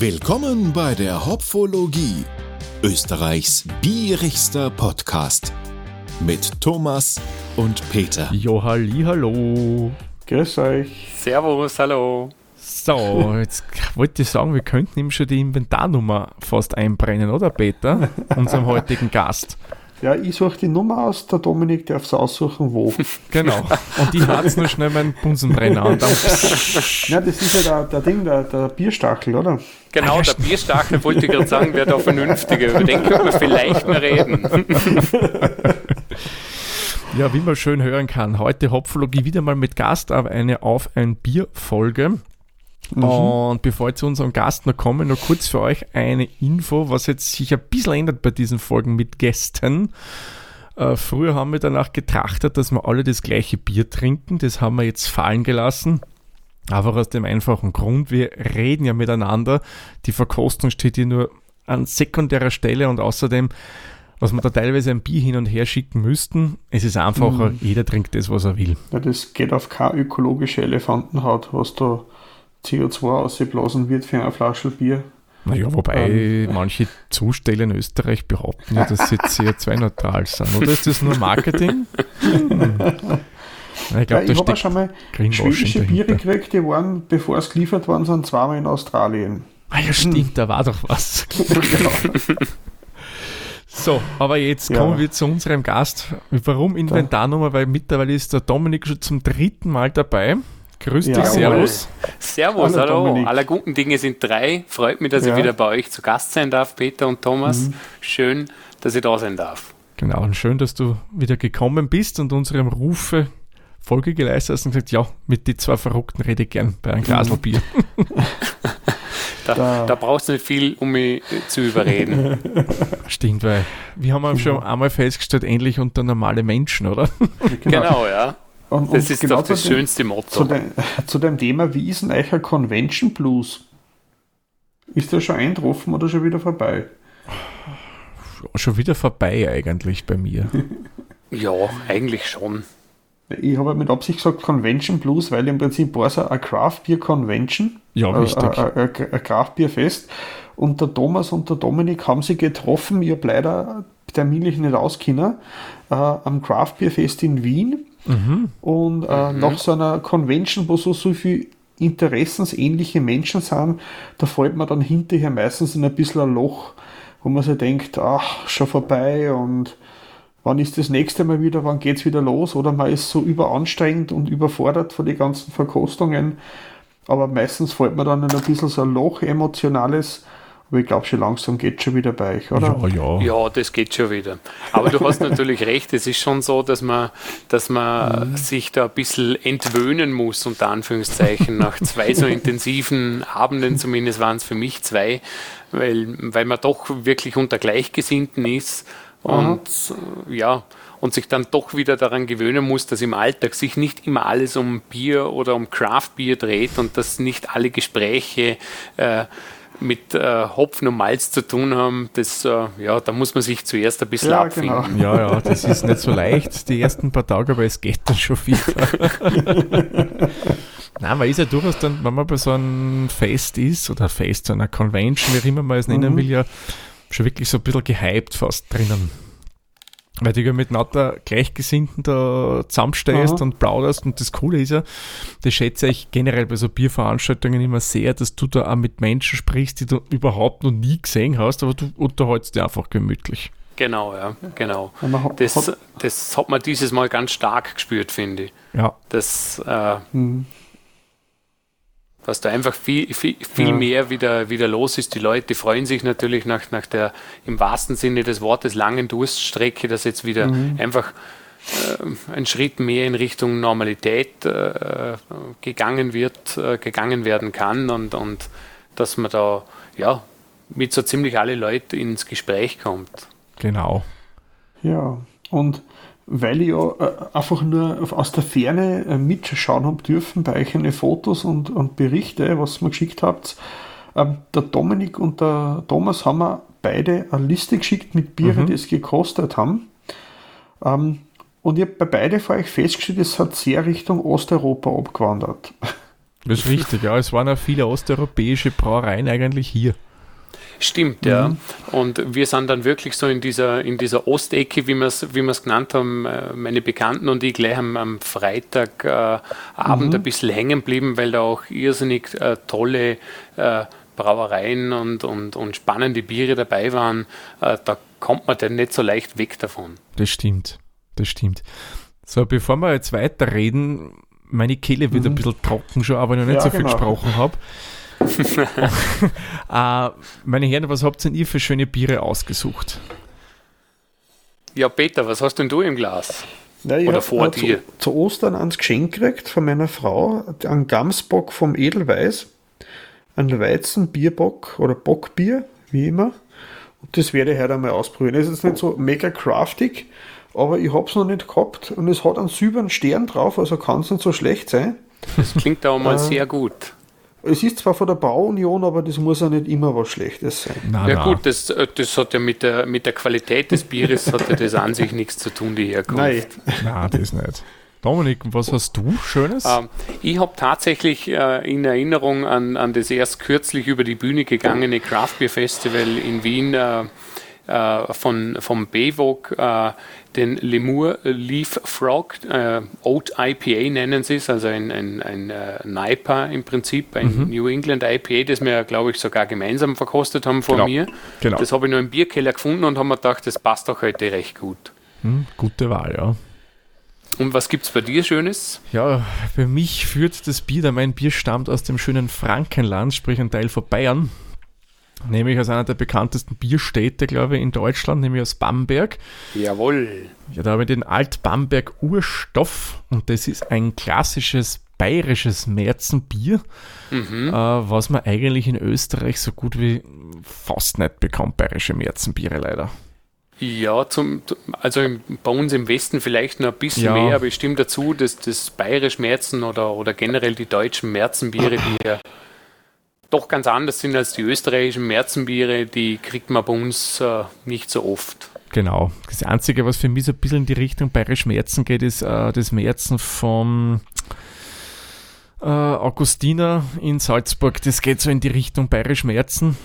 Willkommen bei der Hopfologie, Österreichs bierigster Podcast mit Thomas und Peter. Jo, halli, hallo. Grüß euch. Servus, hallo. So, jetzt wollte ich sagen, wir könnten ihm schon die Inventarnummer fast einbrennen, oder Peter? Unserem heutigen Gast. Ja, ich suche die Nummer aus, der Dominik darf es aussuchen, wo. Genau. Und die hat nur schnell meinen Bunsenbrenner an. Dann, ja, das ist ja der, der Ding, der, der Bierstachel, oder? Genau, der Bierstachel wollte ich gerade sagen, wäre da vernünftiger. Über den können wir vielleicht mehr reden. Ja, wie man schön hören kann, heute Hopfologie wieder mal mit Gast, aber eine Auf ein Bier-Folge. Mhm. Und bevor ich zu unserem Gast noch komme, noch kurz für euch eine Info, was jetzt sich ein bisschen ändert bei diesen Folgen mit Gästen. Äh, früher haben wir danach getrachtet, dass wir alle das gleiche Bier trinken. Das haben wir jetzt fallen gelassen. Einfach aus dem einfachen Grund, wir reden ja miteinander. Die Verkostung steht hier nur an sekundärer Stelle und außerdem, was wir da teilweise ein Bier hin und her schicken müssten, es ist einfacher, mhm. jeder trinkt das, was er will. Ja, das geht auf keine ökologische Elefantenhaut, was da CO2 ausgeblasen wird für eine Flasche Bier. Naja, wobei ähm. manche Zusteller in Österreich behaupten ja, dass sie CO2-neutral sind. Oder ist das nur Marketing? Ich, glaub, ja, ich habe schon mal schwedische Biere gekriegt, die waren, bevor es geliefert worden sind, zweimal in Australien. Ah ja, stimmt, hm. da war doch was. genau. So, aber jetzt ja. kommen wir zu unserem Gast. Warum Inventarnummer? Weil mittlerweile ist der Dominik schon zum dritten Mal dabei. Grüß dich, ja, Servus. Servus, hallo. hallo. Aller guten Dinge sind drei. Freut mich, dass ja. ich wieder bei euch zu Gast sein darf, Peter und Thomas. Mhm. Schön, dass ich da sein darf. Genau, und schön, dass du wieder gekommen bist und unserem Rufe Folge geleistet hast und gesagt, ja, mit den zwei Verrückten rede ich gern bei einem Glas mhm. Bier. da, da. da, brauchst du nicht viel, um mich zu überreden. Stimmt, weil wir haben ja schon einmal festgestellt, ähnlich unter normale Menschen, oder? Genau, genau ja. Und, das und ist genau doch das schönste Motto. Zu, de, zu, dem Thema, wie ist denn euch ein Convention Blues? Ist der schon eingetroffen oder schon wieder vorbei? Schon wieder vorbei eigentlich bei mir. ja, eigentlich schon. Ich habe mit Absicht gesagt Convention Blues, weil im Prinzip war es eine Craft Beer Convention. Ja, richtig. Ein, ein, ein Craft Beer Fest. Und der Thomas und der Dominik haben sich getroffen. Ich habe leider terminlich nicht auskennen. Äh, am Craft Beer Fest in Wien. Mhm. Und äh, mhm. nach so einer Convention, wo so, so viele interessensähnliche Menschen sind, da fällt man dann hinterher meistens in ein bisschen ein Loch, wo man sich denkt, ach, schon vorbei und wann ist das nächste Mal wieder, wann geht es wieder los? Oder man ist so überanstrengend und überfordert von den ganzen Verkostungen. Aber meistens fällt man dann in ein bisschen so ein Loch emotionales, aber ich glaube, schon langsam geht schon wieder bei euch, oder? Ja, ja. ja, das geht schon wieder. Aber du hast natürlich recht, es ist schon so, dass man, dass man mhm. sich da ein bisschen entwöhnen muss, unter Anführungszeichen, nach zwei so intensiven Abenden, zumindest waren es für mich zwei, weil, weil man doch wirklich unter Gleichgesinnten ist und mhm. ja, und sich dann doch wieder daran gewöhnen muss, dass im Alltag sich nicht immer alles um Bier oder um Craft-Bier dreht und dass nicht alle Gespräche äh, mit äh, Hopfen und Malz zu tun haben, das, äh, ja, da muss man sich zuerst ein bisschen ja, abfinden. Genau. Ja, ja, das ist nicht so leicht, die ersten paar Tage, aber es geht dann schon viel. Nein, man ist ja durchaus dann, wenn man bei so einem Fest ist, oder Fest, so einer Convention, wie immer man es nennen mhm. will, ja schon wirklich so ein bisschen gehypt fast drinnen. Weil du ja mit lauter Gleichgesinnten da zusammenstehst Aha. und plauderst und das Coole ist ja, das schätze ich generell bei so Bierveranstaltungen immer sehr, dass du da auch mit Menschen sprichst, die du überhaupt noch nie gesehen hast, aber du unterhältst dich einfach gemütlich. Genau, ja, genau. Das, das hat man dieses Mal ganz stark gespürt, finde ich. Ja. Das, äh, mhm dass da einfach viel, viel, viel ja. mehr wieder, wieder los ist. Die Leute freuen sich natürlich nach, nach der im wahrsten Sinne des Wortes langen Durststrecke, dass jetzt wieder mhm. einfach äh, ein Schritt mehr in Richtung Normalität äh, gegangen wird, äh, gegangen werden kann und, und dass man da ja mit so ziemlich alle Leute ins Gespräch kommt. Genau. Ja, und weil ich ja äh, einfach nur aus der Ferne äh, mitschauen habe dürfen bei euch eine Fotos und, und Berichte, was ihr mir geschickt habt. Ähm, der Dominik und der Thomas haben mir beide eine Liste geschickt mit Bieren, mhm. die es gekostet haben. Ähm, und ich habe bei beide von euch festgestellt, es hat sehr Richtung Osteuropa abgewandert. Das ist richtig, ja. Es waren auch viele osteuropäische Brauereien eigentlich hier. Stimmt, ja. Mhm. Und wir sind dann wirklich so in dieser, in dieser Ostecke, wie wir es wie genannt haben, äh, meine Bekannten und ich gleich am, am Freitagabend äh, mhm. ein bisschen hängen geblieben, weil da auch irrsinnig äh, tolle äh, Brauereien und, und, und spannende Biere dabei waren. Äh, da kommt man dann nicht so leicht weg davon. Das stimmt, das stimmt. So, bevor wir jetzt weiterreden, meine Kehle wird mhm. ein bisschen trocken schon, aber ich noch nicht ja, so viel genau. gesprochen habe. Äh, meine Herren, was habt ihr für schöne Biere ausgesucht? Ja, Peter, was hast denn du im Glas? Ja, Oder vor dir? Zu, zu, Ostern ans Geschenk gekriegt von meiner Frau, einen Gamsbock vom Edelweiß, einen Weizenbierbock oder Bockbier, wie immer. Und das werde ich heute einmal ausprobieren. Es ist jetzt nicht so mega craftig, aber ich habe es noch nicht gehabt und es hat einen silbernen Stern drauf, also kann es nicht so schlecht sein. Das klingt aber mal äh, sehr gut. Es ist zwar von der Bauunion, aber das muss ja nicht immer was Schlechtes sein. Na, ja na. gut, das, äh, das hat ja mit der, mit der Qualität des Bieres hat ja das an sich nichts zu tun, die Herkunft. Nein, Nein das nicht. Dominik, was hast du Schönes? Ähm, ich habe tatsächlich äh, in Erinnerung an, an das erst kürzlich über die Bühne gegangene Craft Beer Festival in Wien äh, äh, von, vom BWOG äh, den Lemur Leaf Frog äh, Oat IPA nennen sie es, also ein, ein, ein äh, NIPA im Prinzip, ein mhm. New England IPA, das wir, glaube ich, sogar gemeinsam verkostet haben vor genau. mir. Genau. Das habe ich nur im Bierkeller gefunden und haben mir gedacht, das passt doch heute recht gut. Mhm, gute Wahl, ja. Und was gibt es bei dir Schönes? Ja, für mich führt das Bier, da mein Bier stammt aus dem schönen Frankenland, sprich ein Teil von Bayern nämlich aus einer der bekanntesten Bierstädte, glaube ich, in Deutschland, nämlich aus Bamberg. Jawohl. Ja, da habe ich den Alt-Bamberg Urstoff und das ist ein klassisches bayerisches Märzenbier, mhm. äh, was man eigentlich in Österreich so gut wie fast nicht bekommt, bayerische Märzenbiere leider. Ja, zum, also bei uns im Westen vielleicht noch ein bisschen ja. mehr, aber ich stimme dazu, dass das bayerisch Märzen oder, oder generell die deutschen Märzenbiere, die ja doch ganz anders sind als die österreichischen Märzenbiere, die kriegt man bei uns äh, nicht so oft. Genau. Das Einzige, was für mich so ein bisschen in die Richtung bayerisch Märzen geht, ist äh, das Märzen vom äh, Augustiner in Salzburg. Das geht so in die Richtung bayerisch Märzen,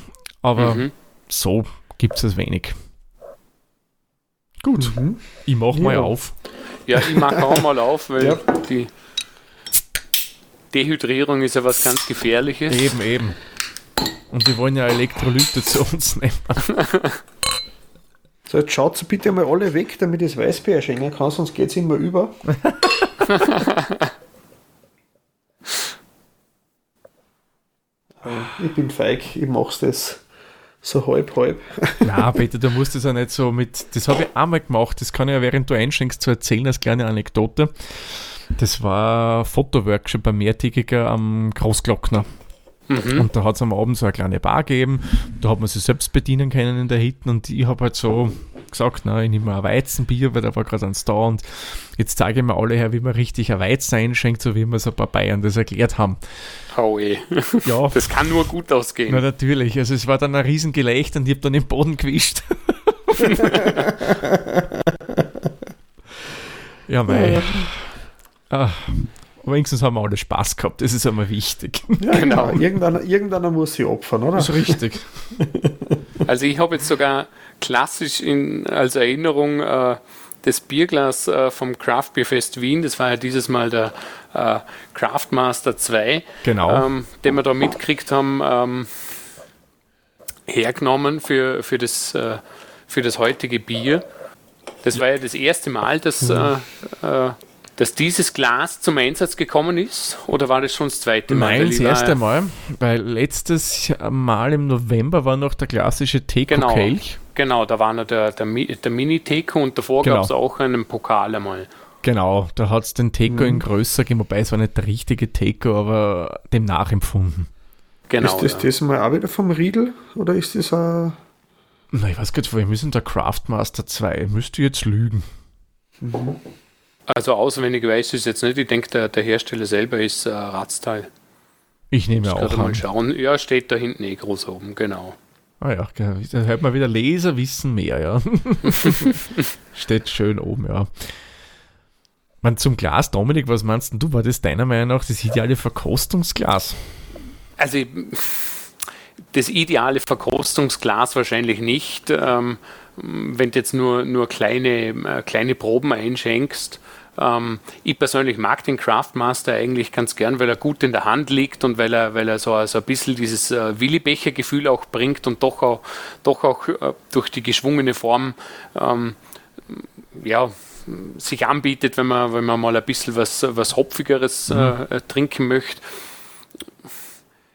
aber mhm. so gibt es wenig. Gut, mhm. ich mache ja. mal auf. Ja, ich mache auch mal auf, weil ja. die Dehydrierung ist ja was ganz Gefährliches. Eben, eben. Und die wollen ja Elektrolyte zu uns nehmen. So, jetzt schaut bitte mal alle weg, damit ich das Weißbier schenken kann, sonst geht es immer über. ich bin feig, ich mach's das so halb, halb. Na, Peter, du musst das ja nicht so mit. Das habe ich einmal gemacht, das kann ich ja während du einschenkst zu erzählen als kleine Anekdote. Das war ein Fotoworkshop beim Mehrtägiger am Großglockner. Mhm. Und da hat es am Abend so eine kleine Bar gegeben. Da hat man sich selbst bedienen können in der Hitten. Und ich habe halt so gesagt, na, ich nehme mal ein Weizenbier, weil da war gerade eins da. Und jetzt zeige ich mir alle her, wie man richtig ein Weizen einschenkt, so wie wir es ein paar Bayern das erklärt haben. Oh eh. Ja. Das kann nur gut ausgehen. Na, natürlich. Also es war dann ein Riesengelächter und ich habe dann den Boden gewischt. ja, mei. Ah, wenigstens haben wir alle Spaß gehabt, das ist einmal wichtig. Ja, genau. genau. Irgendeiner, irgendeiner muss sich opfern, oder? Das ist richtig. Also ich habe jetzt sogar klassisch in, als Erinnerung äh, das Bierglas äh, vom Craft Beer Fest Wien, das war ja dieses Mal der äh, Craftmaster 2, genau. ähm, den wir da mitgekriegt haben, ähm, hergenommen für, für, das, äh, für das heutige Bier. Das war ja das erste Mal, dass mhm. Dass dieses Glas zum Einsatz gekommen ist? Oder war das schon das zweite Mal? Nein, das erste Mal, weil letztes Mal im November war noch der klassische Teko-Kelch. Genau, genau, da war noch der, der, der Mini-Teko und davor genau. gab es auch einen Pokal einmal. Genau, da hat es den Teko mhm. in größer gegeben, wobei es war nicht der richtige Teko, aber dem nachempfunden. Genau. Ist das ja. das mal auch wieder vom Riedel oder ist das ein. Na, ich weiß gar nicht, wir müssen der Craftmaster 2, müsste jetzt lügen. Mhm. Also auswendig weiß ich es jetzt nicht. Ich denke, der, der Hersteller selber ist äh, Ratzteil. Ich nehme ich auch mal schauen. Ja, steht da hinten eh groß oben, genau. Ah ja, da hört man wieder Leser wissen mehr, ja. steht schön oben, ja. Man, zum Glas, Dominik, was meinst du? War das deiner Meinung nach das ideale Verkostungsglas? Also das ideale Verkostungsglas wahrscheinlich nicht. Ähm, wenn du jetzt nur, nur kleine, äh, kleine Proben einschenkst. Ähm, ich persönlich mag den Craftmaster eigentlich ganz gern, weil er gut in der Hand liegt und weil er, weil er so, so ein bisschen dieses äh, Willibecher-Gefühl auch bringt und doch auch, doch auch äh, durch die geschwungene Form ähm, ja, sich anbietet, wenn man, wenn man mal ein bisschen was, was Hopfigeres mhm. äh, trinken möchte.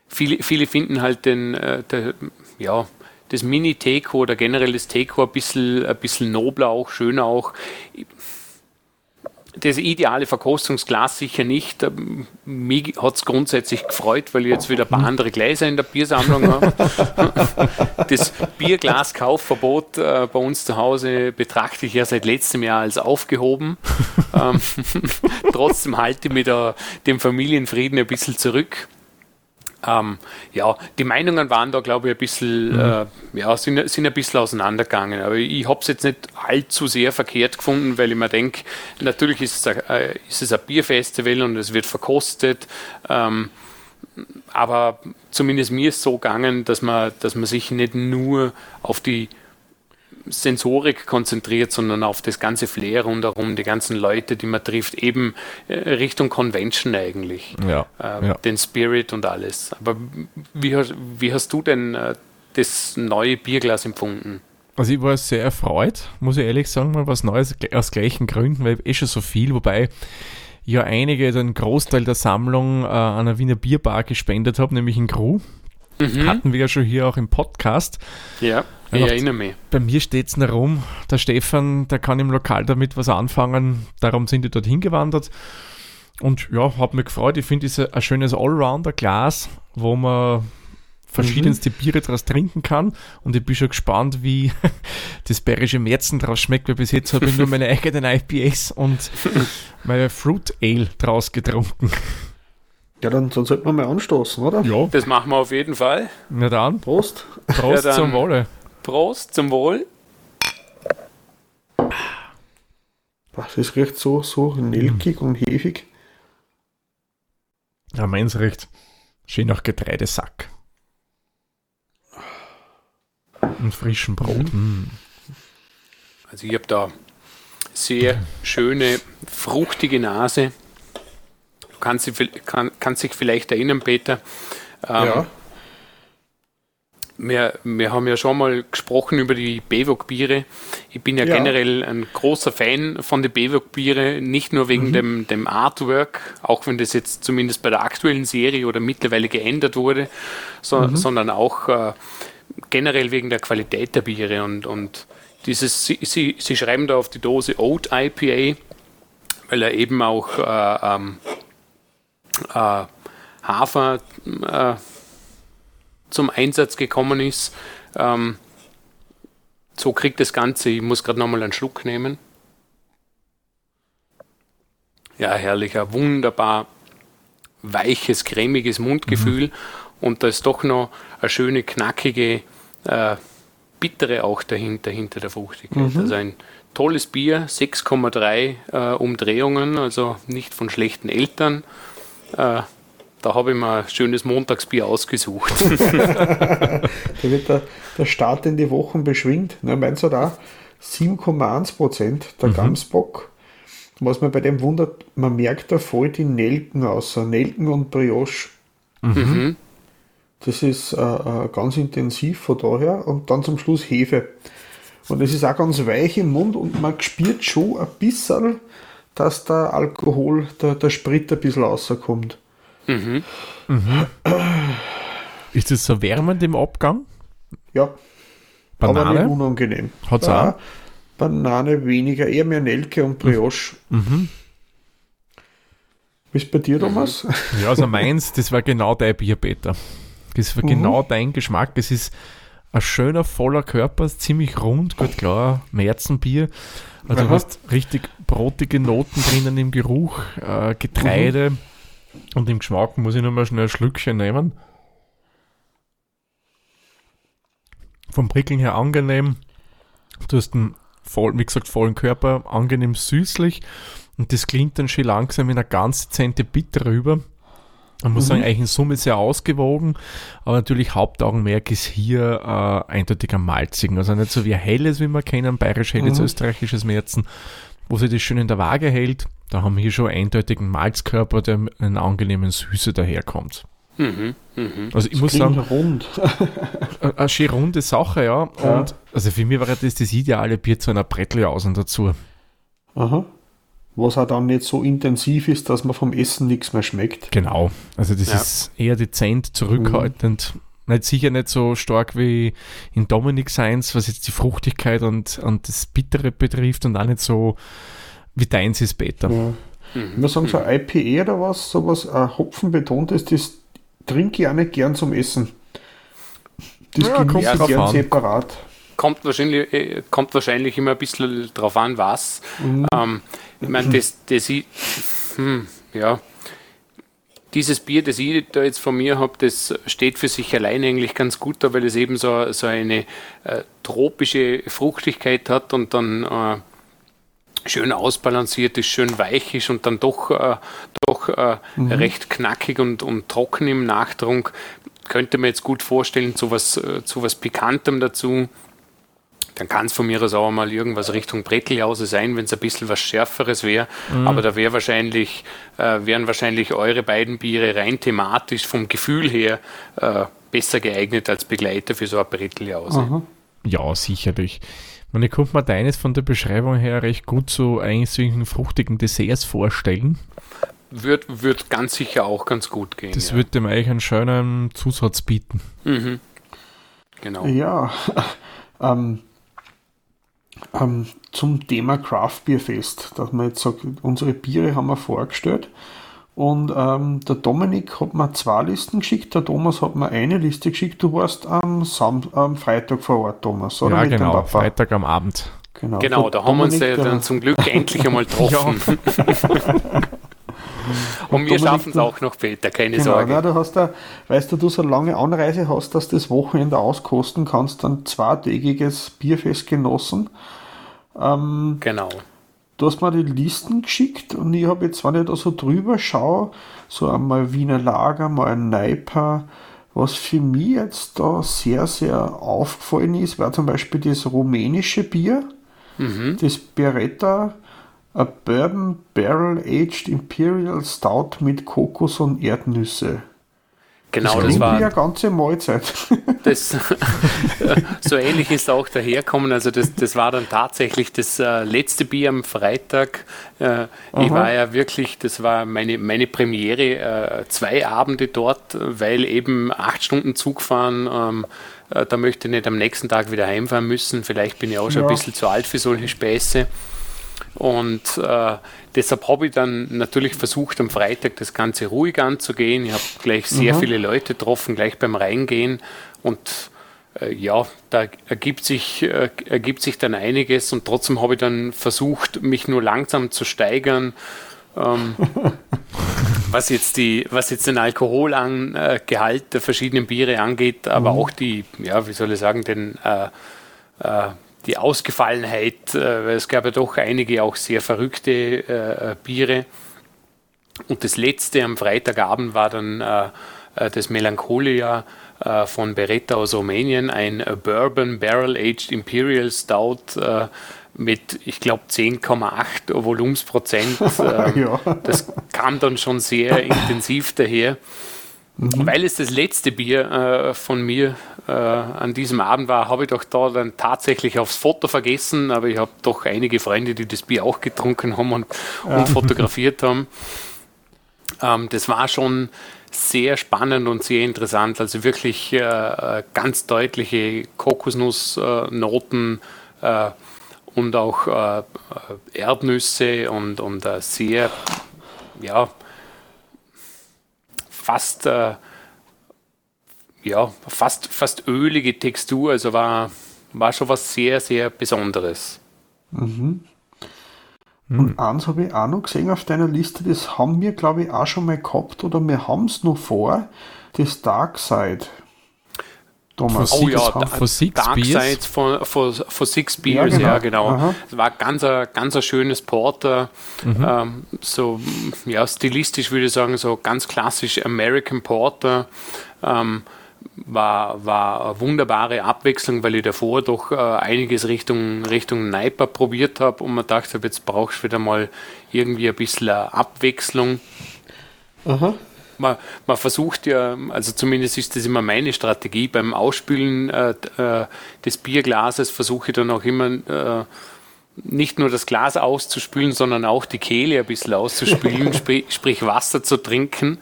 Viele, viele finden halt den, äh, der, ja, das Mini-Teco oder generell das Teco ein bisschen, ein bisschen nobler auch, schöner auch. Das ideale Verkostungsglas sicher nicht. Ähm, mich hat es grundsätzlich gefreut, weil ich jetzt wieder ein paar andere Gläser in der Biersammlung habe. Das Bierglaskaufverbot äh, bei uns zu Hause betrachte ich ja seit letztem Jahr als aufgehoben. ähm, trotzdem halte ich mich da dem Familienfrieden ein bisschen zurück. Ähm, ja, die Meinungen waren da, glaube ich, ein bisschen, mhm. äh, ja, sind, sind ein bisschen auseinandergegangen. Aber ich habe es jetzt nicht allzu sehr verkehrt gefunden, weil ich mir denke, natürlich ist es, ein, äh, ist es ein Bierfestival und es wird verkostet. Ähm, aber zumindest mir ist es so gegangen, dass man, dass man sich nicht nur auf die Sensorik konzentriert, sondern auf das ganze Flair rundherum, die ganzen Leute, die man trifft, eben äh, Richtung Convention eigentlich. Ja, äh, ja. Den Spirit und alles. Aber wie, wie hast du denn äh, das neue Bierglas empfunden? Also ich war sehr erfreut, muss ich ehrlich sagen, mal was Neues aus gleichen Gründen, weil eh schon so viel, wobei ja einige den Großteil der Sammlung äh, an einer Wiener Bierbar gespendet habe, nämlich in Gru. Mhm. Hatten wir ja schon hier auch im Podcast. Ja. Ich erinnere mich. Bei mir steht es noch rum. Der Stefan, der kann im Lokal damit was anfangen. Darum sind die dorthin gewandert. Und ja, hat mich gefreut. Ich finde, es ist ein schönes Allrounder-Glas, wo man verschiedenste mhm. Biere daraus trinken kann. Und ich bin schon gespannt, wie das bayerische Märzen draus schmeckt, weil bis jetzt habe ich nur meine eigenen IPAs und meine Fruit Ale draus getrunken. Ja, dann, dann sollten wir mal anstoßen, oder? Ja. Das machen wir auf jeden Fall. Na dann. Prost. Prost ja, zum Wohle. Prost, zum Wohl. Das riecht so, so nelkig und hefig. Ja, meins riecht schön nach Getreidesack. Und frischem Brot. Mhm. Also ich habe da sehr schöne, fruchtige Nase. Du kannst, kann, kannst dich vielleicht erinnern, Peter. Ähm, ja wir, wir haben ja schon mal gesprochen über die Bewok-Biere. Ich bin ja, ja, generell ein großer Fan von den Bewok-Biere, nicht nur wegen mhm. dem, dem Artwork, auch wenn das jetzt zumindest bei der aktuellen Serie oder mittlerweile geändert wurde, so, mhm. sondern auch äh, generell wegen der Qualität der Biere. Und, und dieses, sie, sie, sie schreiben da auf die Dose Oat IPA, weil er eben auch äh, ähm, äh, Hafer äh, zum Einsatz gekommen ist. Ähm, so kriegt das Ganze, ich muss gerade nochmal einen Schluck nehmen. Ja, herrlicher, wunderbar weiches, cremiges Mundgefühl mhm. und da ist doch noch eine schöne, knackige, äh, bittere auch dahinter, hinter der Fruchtigkeit. Mhm. Also ein tolles Bier, 6,3 äh, Umdrehungen, also nicht von schlechten Eltern. Äh, da habe ich mir ein schönes Montagsbier ausgesucht. da wird der, der Start in die Wochen beschwingt. Ne, meinst du da? 7,1 Prozent der mhm. Gamsbock. Was man bei dem wundert, man merkt da voll die Nelken außer Nelken und Brioche. Mhm. Das ist äh, äh, ganz intensiv von daher und dann zum Schluss Hefe. Und es ist auch ganz weich im Mund und man spürt schon ein bisschen, dass der Alkohol, der, der Sprit ein bisschen rauskommt. Mhm. Mhm. Ist das so wärmend im Abgang? Ja. Banane? Aber nicht unangenehm. Hat es auch? Banane weniger, eher mehr Nelke und Brioche. Mhm. Wie ist bei dir, Thomas? Ja, also meins, das war genau dein Bier, Peter. Das war mhm. genau dein Geschmack. Es ist ein schöner, voller Körper, ziemlich rund, gut klar, Märzenbier. Also du hast richtig brotige Noten drinnen im Geruch, äh, Getreide. Mhm. Und im Geschmack muss ich nochmal schnell ein Schlückchen nehmen. Vom Prickeln her angenehm. Du hast einen, voll, wie gesagt, vollen Körper, angenehm süßlich. Und das klingt dann schon langsam in eine ganz dezente Bitter rüber. Man muss mhm. sagen, eigentlich in Summe sehr ausgewogen, aber natürlich Hauptaugenmerk ist hier äh, eindeutig am Malzigen. Also nicht so wie ein helles, wie wir kennen, bayerisch helles, mhm. österreichisches Märzen, wo sich das schön in der Waage hält. Da haben wir hier schon eindeutigen Malzkörper, der mit einer angenehmen Süße daherkommt. Mhm, mh. Also ich das muss sagen, rund. eine schön runde Sache, ja. ja. Und also für mich war das das ideale Bier zu einer Bretteljausen dazu. Aha was auch dann nicht so intensiv ist, dass man vom Essen nichts mehr schmeckt. Genau, also das ja. ist eher dezent, zurückhaltend. Mhm. Nicht sicher nicht so stark wie in Dominic Science, was jetzt die Fruchtigkeit und, und das Bittere betrifft und auch nicht so wie deins ist Peter. Ja. Mhm. Ich muss sagen, so ein IPA oder was, sowas ein Hopfen betont ist, das trinke ich auch nicht gern zum Essen. Das ja, genieße ich gern separat kommt wahrscheinlich, äh, kommt wahrscheinlich immer ein bisschen drauf an, was. Mhm. Ähm, ich meine, das, das ich, hm, ja, dieses Bier, das ich da jetzt von mir habe, das steht für sich allein eigentlich ganz gut da, weil es eben so, so eine äh, tropische Fruchtigkeit hat und dann äh, schön ausbalanciert ist, schön weich ist und dann doch, äh, doch äh, mhm. recht knackig und, und trocken im Nachtrunk. Könnte man jetzt gut vorstellen, zu was, äh, zu was Pikantem dazu dann kann es von mir aus auch mal irgendwas Richtung Bretteljause sein, wenn es ein bisschen was Schärferes wäre. Mhm. Aber da wäre wahrscheinlich, äh, wären wahrscheinlich eure beiden Biere rein thematisch vom Gefühl her äh, besser geeignet als Begleiter für so eine Bretteljause. Mhm. Ja, sicherlich. Man ich konnte mir deines von der Beschreibung her recht gut so eigentlich solchen fruchtigen Desserts vorstellen. Wird, wird ganz sicher auch ganz gut gehen. Das ja. wird dem eigentlich einen schönen Zusatz bieten. Mhm. Genau. Ja, ähm, ähm, zum Thema Craft Beer Fest, dass man jetzt sagt, unsere Biere haben wir vorgestellt. Und ähm, der Dominik hat mir zwei Listen geschickt, der Thomas hat mir eine Liste geschickt. Du warst am, Sam am Freitag vor Ort, Thomas, oder? Ja, Mit genau, Freitag am Abend. Genau, genau da haben wir uns ja dann zum Glück endlich einmal getroffen. Und, wir schaffen es auch noch, Peter, keine genau, Sorge. Ja, du hast da, weißt du, du so lange Anreise hast, dass du das Wochenende auskosten kannst, dann zweitägiges Bierfest genossen. Ähm, genau. Du hast mir die Listen geschickt und ich habe jetzt, wenn ich da so drüber schaue, so einmal Wiener Lager, mal ein Neiper, was für mich jetzt da sehr, sehr aufgefallen ist, war zum Beispiel das rumänische Bier, mhm. das Beretta A Bourbon Barrel Aged Imperial Stout mit Kokos und Erdnüsse. Genau, das, das war eine ganze Mahlzeit. Das, so ähnlich ist auch daherkommen. Also das, das war dann tatsächlich das äh, letzte Bier am Freitag. Äh, ich war ja wirklich, das war meine, meine Premiere, äh, zwei Abende dort, weil eben acht Stunden Zug fahren. Ähm, äh, da möchte ich nicht am nächsten Tag wieder heimfahren müssen. Vielleicht bin ich auch schon ja. ein bisschen zu alt für solche Späße. Und äh, deshalb habe ich dann natürlich versucht, am Freitag das Ganze ruhig anzugehen. Ich habe gleich sehr mhm. viele Leute getroffen, gleich beim Reingehen. Und äh, ja, da ergibt sich, äh, ergibt sich dann einiges. Und trotzdem habe ich dann versucht, mich nur langsam zu steigern. Ähm, was jetzt die, was jetzt den Alkoholgehalt der verschiedenen Biere angeht, aber mhm. auch die, ja, wie soll ich sagen, den äh, äh, die Ausgefallenheit, äh, weil es gab ja doch einige auch sehr verrückte äh, Biere. Und das letzte am Freitagabend war dann äh, das Melancholia von Beretta aus Rumänien, ein Bourbon Barrel Aged Imperial Stout mit, ich glaube, 10,8 Volumensprozent. Ähm, ja. Das kam dann schon sehr intensiv daher. Mhm. Weil es das letzte Bier äh, von mir äh, an diesem Abend war, habe ich doch da dann tatsächlich aufs Foto vergessen, aber ich habe doch einige Freunde, die das Bier auch getrunken haben und, ja. und fotografiert haben. Ähm, das war schon sehr spannend und sehr interessant. Also wirklich äh, äh ganz deutliche Kokosnussnoten äh, und auch äh, Erdnüsse und, und sehr, ja, fast, äh, ja, fast, fast ölige Textur. Also war, war schon was sehr, sehr Besonderes. Mhm. Und hm. eins habe ich auch noch gesehen auf deiner Liste, das haben wir, glaube ich, auch schon mal gehabt oder wir haben es noch vor, das Dark Side. Thomas. Oh ja, von Six Dark Beers. Sides von, von, von Six Beers, ja genau. genau. Aha. Es war ganz ein, ganz ein schönes Porter, Mhm. ähm, so ja, stilistisch würde ich sagen, so ganz klassisch American Porter. Ähm, war, war eine wunderbare Abwechslung, weil ich davor doch äh, einiges Richtung, Richtung Neiper probiert habe und man dachte, jetzt brauchst du wieder mal irgendwie ein bisschen Abwechslung Aha. Man, man versucht ja, also zumindest ist das immer meine Strategie, beim Ausspülen äh, äh, des Bierglases versuche ich dann auch immer äh, nicht nur das Glas auszuspülen, sondern auch die Kehle ein bisschen auszuspülen, sprich, sprich Wasser zu trinken.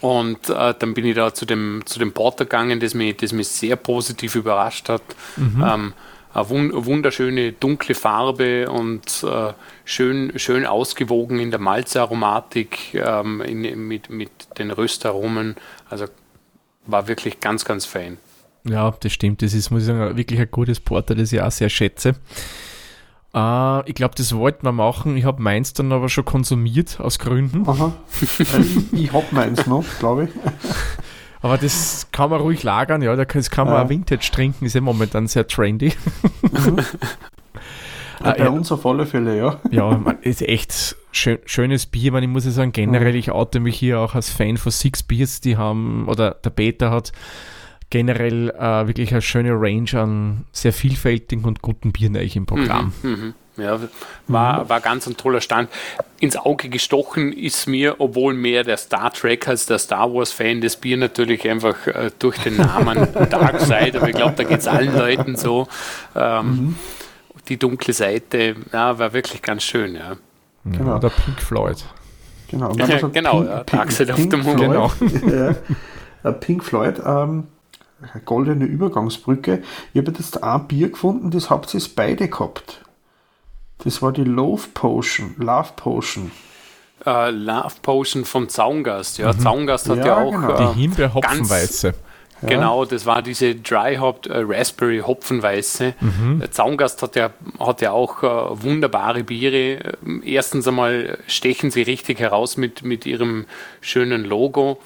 Und äh, dann bin ich da zu dem, zu dem Porter gegangen, das mich, das mich sehr positiv überrascht hat. Ähm, eine wun wunderschöne dunkle Farbe und äh, schön, schön ausgewogen in der Malzaromatik, ähm, in, mit, mit den Röstaromen. Also war wirklich ganz, ganz fein. Ja, das stimmt. Das ist, muss ich sagen, wirklich ein gutes Porter, das ich auch sehr schätze. Äh, ich glaube, das wollten wir machen. Ich habe meins dann aber schon konsumiert, aus Gründen. Aha. Ich ich hab meins noch, glaube ich. Aber das kann man ruhig lagern, ja. Das kann man Ja. auch Vintage trinken, ist ja momentan sehr trendy. Bei ja. uns auf alle Fälle, ja. Ja, man, ist echt schön, schönes Bier. Man, ich muss ja sagen, generell, ich oute mich hier auch als Fan von Six Beers. Die haben, oder der Beta hat generell äh, wirklich eine schöne Range an sehr vielfältigen und guten Bieren eigentlich im Programm. Mhm. Ja, war, war ganz ein toller Stand. Ins Auge gestochen ist mir, obwohl mehr der Star Trek als der Star Wars-Fan, das Bier natürlich einfach äh, durch den Namen Dark Side, aber ich glaube, da geht es allen Leuten so. Ähm, Die dunkle Seite, ja, war wirklich ganz schön, ja. Ja, Genau. Oder Pink Floyd. Genau, Ja, genau, ja, Dark Side of the Moon. Genau. ja, Äh, Pink Floyd, ähm, goldene Übergangsbrücke. Ich habe jetzt ein Bier gefunden, das habt ihr beide gehabt. Das war die Love Potion, Love Potion. Äh, Love Potion von Zaungast, ja. Zaungast hat ja, Ja, auch genau. Die äh, Himbeer-Hopfenweiße. Genau, das war diese Dry Hopped äh, Raspberry Hopfenweiße. Mhm. Äh, Zaungast hat ja, hat ja auch äh, wunderbare Biere. Ähm, Erstens einmal stechen sie richtig heraus mit, mit ihrem schönen Logo.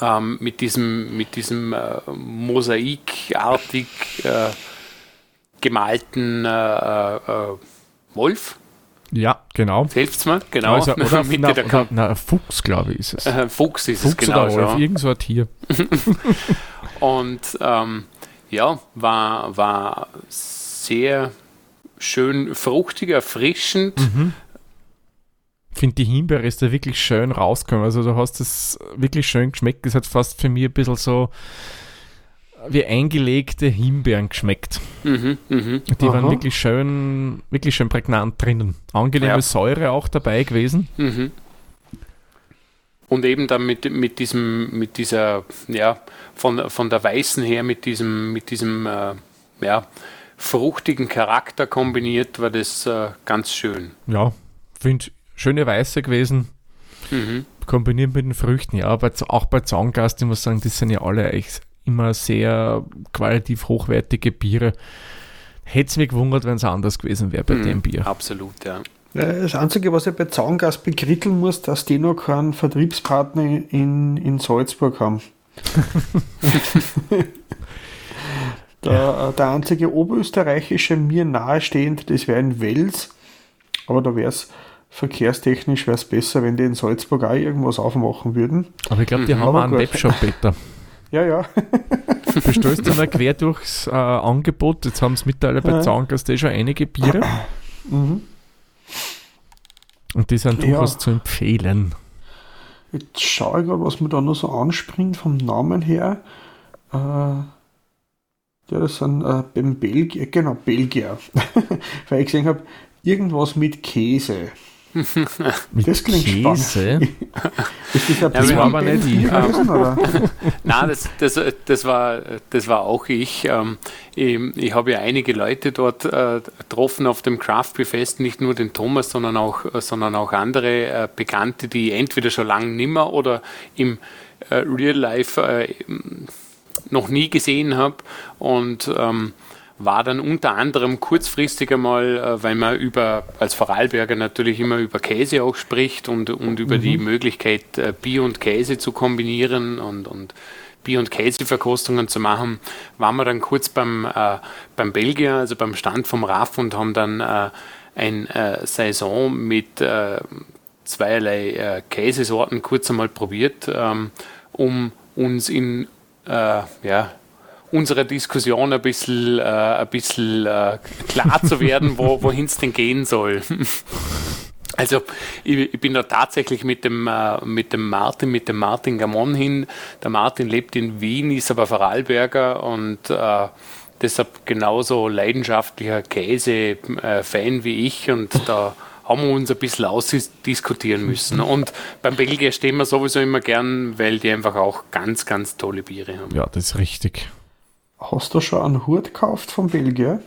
Ähm, mit diesem, mit diesem äh, mosaikartig äh, gemalten äh, äh, Wolf. Ja, genau. Hilft's mir? Genau. Also, oder, na, der oder, na, Fuchs, glaube ich, ist es. äh, Fuchs ist es Fuchs genau. oder Wolf, schon. irgend so ein Tier. Und ähm, ja, war, war sehr schön fruchtig, erfrischend. Ich finde, die Himbeere ist da wirklich schön rausgekommen. Also du hast es wirklich schön geschmeckt. Es hat fast für mich ein bisschen so wie eingelegte Himbeeren geschmeckt. Mhm, mhm. Die Aha. waren wirklich schön, wirklich schön prägnant drinnen. Angenehme Ja. Säure auch dabei gewesen. Mhm. Und eben dann mit, mit diesem, mit dieser, ja, von, von der Weißen her, mit diesem, mit diesem, äh, ja, fruchtigen Charakter kombiniert, war das äh, ganz schön. Ja, finde schöne Weiße gewesen. Mhm. Kombiniert mit den Früchten. Ja, bei, auch bei Zaungast, ich muss sagen, das sind ja alle eigentlich immer sehr qualitativ hochwertige Biere. Hätte es mich gewundert, wenn es anders gewesen wäre bei Mhm. dem Bier. Absolut, ja. Das Einzige, was ich bei Zaungast bekritteln muss, dass die noch keinen Vertriebspartner in, in Salzburg haben. der, der einzige oberösterreichische mir nahestehende, das wäre in Wels, aber da wäre es verkehrstechnisch wär's besser, wenn die in Salzburg auch irgendwas aufmachen würden. Aber ich glaube, die haben Aber auch einen gut. Webshop, Peter. Ja, ja. Du stößt dann quer durchs äh, Angebot. Jetzt haben es mittlerweile bei Ja. Zaungast eh schon einige Biere. Mhm. Und die sind Ja. durchaus zu empfehlen. Jetzt schaue ich gerade, was mir da noch so anspringt vom Namen her. Äh, ja, das sind äh, beim Belgier, genau, Belgier. Weil ich gesehen habe, irgendwas mit Käse. Das klingt Käse. Ist das Ja, wir haben aber nicht ich. Nein, das, das, das, war, das war auch ich. Ähm, Ich, ich habe ja einige Leute dort äh, getroffen auf dem Craft Beer Fest, nicht nur den Thomas, sondern auch, sondern auch andere äh, Bekannte, die ich entweder schon lange nimmer oder im äh, Real Life äh, noch nie gesehen habe. Und ähm, war dann unter anderem kurzfristig einmal, äh, weil man über, als Vorarlberger natürlich immer über Käse auch spricht und, und über die Möglichkeit, äh, Bier und Käse zu kombinieren und, und Bier- und Käseverkostungen zu machen, waren wir dann kurz beim, äh, beim Belgier, also beim Stand vom RAF und haben dann äh, ein äh, Saison mit äh, zweierlei Käsesorten kurz einmal probiert, ähm, um uns in ja, unserer Diskussion ein bisschen, äh, ein bisschen äh, klar zu werden, wo, wohin es denn gehen soll. Also ich, ich, bin da tatsächlich mit dem, äh, mit dem Martin, mit dem Martin Gamon hin. Der Martin lebt in Wien, ist aber Vorarlberger und äh, deshalb genauso leidenschaftlicher Käse-Fan wie ich und da haben wir uns ein bisschen ausdiskutieren müssen. Und beim Belgier stehen wir sowieso immer gern, weil die einfach auch ganz, ganz tolle Biere haben. Ja, das ist richtig. Hast du schon einen Hut gekauft vom Belgier?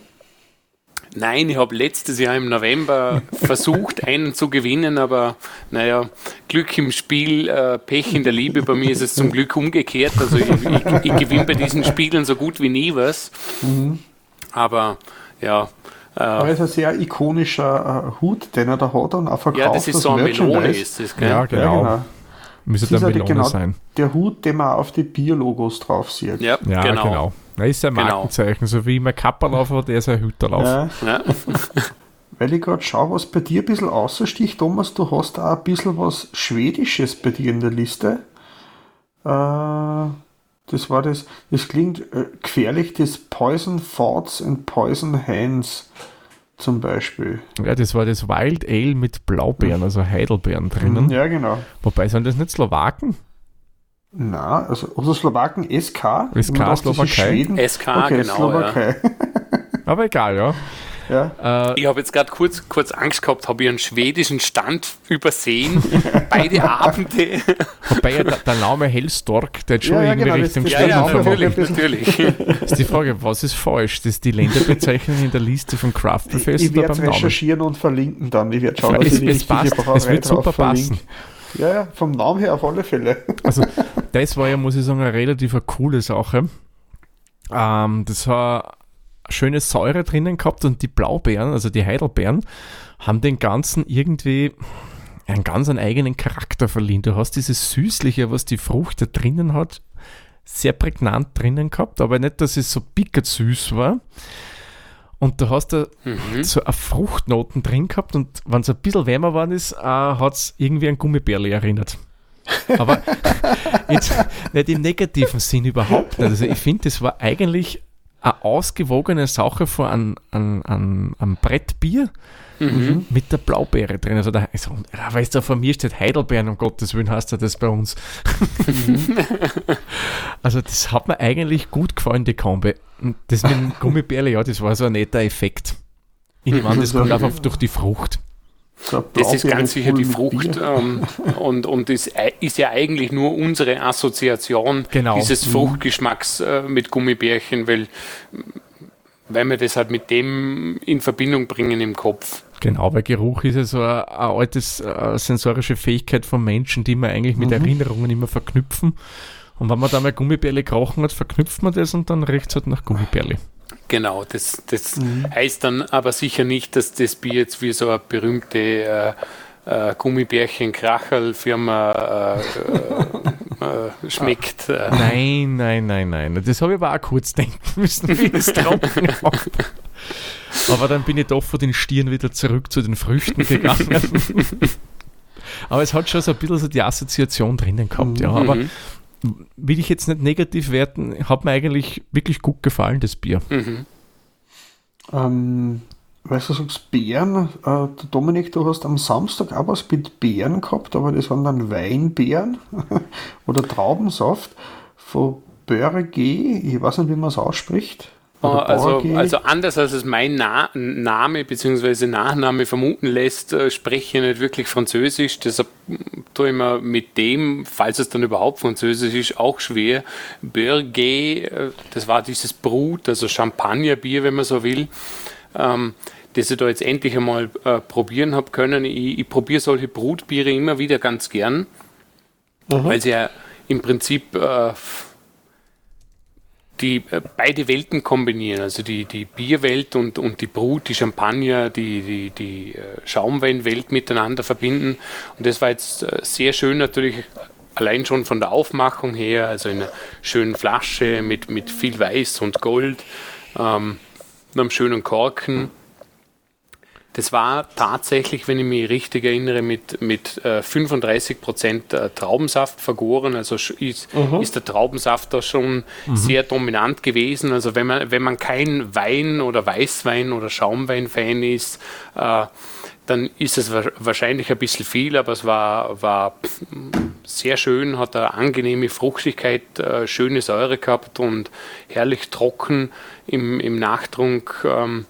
Nein, ich habe letztes Jahr im November versucht, einen zu gewinnen, aber naja, Glück im Spiel, äh, Pech in der Liebe. Bei mir ist es zum Glück umgekehrt. Also ich, ich, ich gewinne bei diesen Spielen so gut wie nie was. Mhm. Aber ja. Äh, aber es ist ein sehr ikonischer äh, Hut, den er da hat und auch verkauft. Ja, das ist so eine Melone, ist das, gell? Ja, genau. Ja, genau. Müsste das der Melone genau sein. Der Hut, den man auf die Bier-Logos drauf sieht. Ja, ja genau. genau. Das ist ein genau. Markenzeichen, genau. so wie mein Kapperlauf hat, der ist ein Hüterlauf. Ja. ja. Weil ich gerade schaue, was bei dir ein bisschen außersticht, Thomas, du hast auch ein bisschen was Schwedisches bei dir in der Liste. Äh, das war das, das klingt äh, gefährlich, das Poison Thoughts and Poison Hands zum Beispiel. Ja, das war das Wild Ale mit Blaubeeren, also Heidelbeeren drinnen. Ja, genau. Wobei sind das nicht Slowaken? Na, also, also Slowaken SK? SK, Slowakei. SK, okay, genau. Slowakei. Ja. Aber egal, ja. Ja. Äh, ich habe jetzt gerade kurz, kurz Angst gehabt, habe ich einen schwedischen Stand übersehen, beide Abende. Wobei ja der, der Name Hellstork, der hat schon ja, irgendwie genau, Richtung Ja, ja natürlich, natürlich. ist die Frage, was ist falsch? Das ist die Länderbezeichnung in der Liste von Craft Fest Ich, ich werde recherchieren und verlinken dann. Ich werde schauen, dass es, ich es passt. Es wird super passen. Ja, ja, vom Namen her auf alle Fälle. Also, das war ja, muss ich sagen, eine relativ coole Sache. Ähm, das war schöne Säure drinnen gehabt und die Blaubeeren, also die Heidelbeeren, haben den Ganzen irgendwie einen ganz einen eigenen Charakter verliehen. Du hast dieses Süßliche, was die Frucht da drinnen hat, sehr prägnant drinnen gehabt, aber nicht, dass es so pickert süß war. Und du hast da mhm. so eine Fruchtnoten drin gehabt und wenn es ein bisschen wärmer geworden ist, äh, hat es irgendwie an Gummibärle erinnert. Aber jetzt nicht im negativen Sinn überhaupt nicht. Also ich finde, das war eigentlich eine ausgewogene Sache von einem, einem, einem, einem Brettbier mhm. mit der Blaubeere drin. Also da, also, weißt du, von mir steht Heidelbeeren, um Gottes Willen heißt er das bei uns. Mhm. also das hat mir eigentlich gut gefallen, die Kombi. das mit dem Gummibärle, ja, das war so ein netter Effekt. Ich nehme an, das kommt einfach durch die Frucht. Das ist ganz sicher die Frucht ähm, und, und ist, ist ja eigentlich nur unsere Assoziation genau. dieses mhm. Fruchtgeschmacks äh, mit Gummibärchen, weil, weil wir das halt mit dem in Verbindung bringen im Kopf. Genau, weil Geruch ist ja so eine, eine alte äh, sensorische Fähigkeit von Menschen, die wir eigentlich mit mhm. Erinnerungen immer verknüpfen. Und wenn man da mal Gummibärle krochen hat, verknüpft man das und dann riecht es halt nach Gummibärle. Genau, das, das mhm. heißt dann aber sicher nicht, dass das Bier jetzt wie so eine berühmte äh, äh, Gummibärchen-Kracherl-Firma äh, äh, äh schmeckt. Äh. Nein, nein, nein, nein. Das habe ich aber auch kurz denken müssen, wie ich es trocken Aber dann bin ich doch von den Stieren wieder zurück zu den Früchten gegangen. aber es hat schon so ein bisschen so die Assoziation drinnen gehabt, ja. Aber mhm will ich jetzt nicht negativ werten, hat mir eigentlich wirklich gut gefallen, das Bier. Mhm. Ähm, weißt du, du sagst Beeren, äh, Dominik, du hast am Samstag auch was mit Beeren gehabt, aber das waren dann Weinbeeren oder Traubensaft von Börge, ich weiß nicht, wie man es ausspricht. Also, also, anders als es mein Na Name bzw. Nachname vermuten lässt, äh, spreche ich nicht wirklich Französisch. Deshalb tue ich mir mit dem, falls es dann überhaupt Französisch ist, auch schwer. Burguet, äh, das war dieses Brut, also Champagnerbier, wenn man so will, ähm, das ich da jetzt endlich einmal äh, probieren habe können. Ich, ich probiere solche Brutbiere immer wieder ganz gern, mhm. weil sie ja im Prinzip äh, die äh, beide Welten kombinieren, also die, die Bierwelt und, und die Brut, die Champagner, die, die, die äh, Schaumweinwelt miteinander verbinden. Und das war jetzt äh, sehr schön natürlich allein schon von der Aufmachung her, also in einer schönen Flasche mit, mit viel Weiß und Gold, ähm, einem schönen Korken. Das war tatsächlich, wenn ich mich richtig erinnere, mit, mit äh, 35 Prozent äh, Traubensaft vergoren. Also ist, mhm. ist der Traubensaft da schon mhm. sehr dominant gewesen. Also wenn man, wenn man kein Wein oder Weißwein oder Schaumwein-Fan ist, äh, dann ist es wahrscheinlich ein bisschen viel, aber es war, war sehr schön, hat eine angenehme Fruchtigkeit, äh, schöne Säure gehabt und herrlich trocken im, im Nachtrunk. Ähm,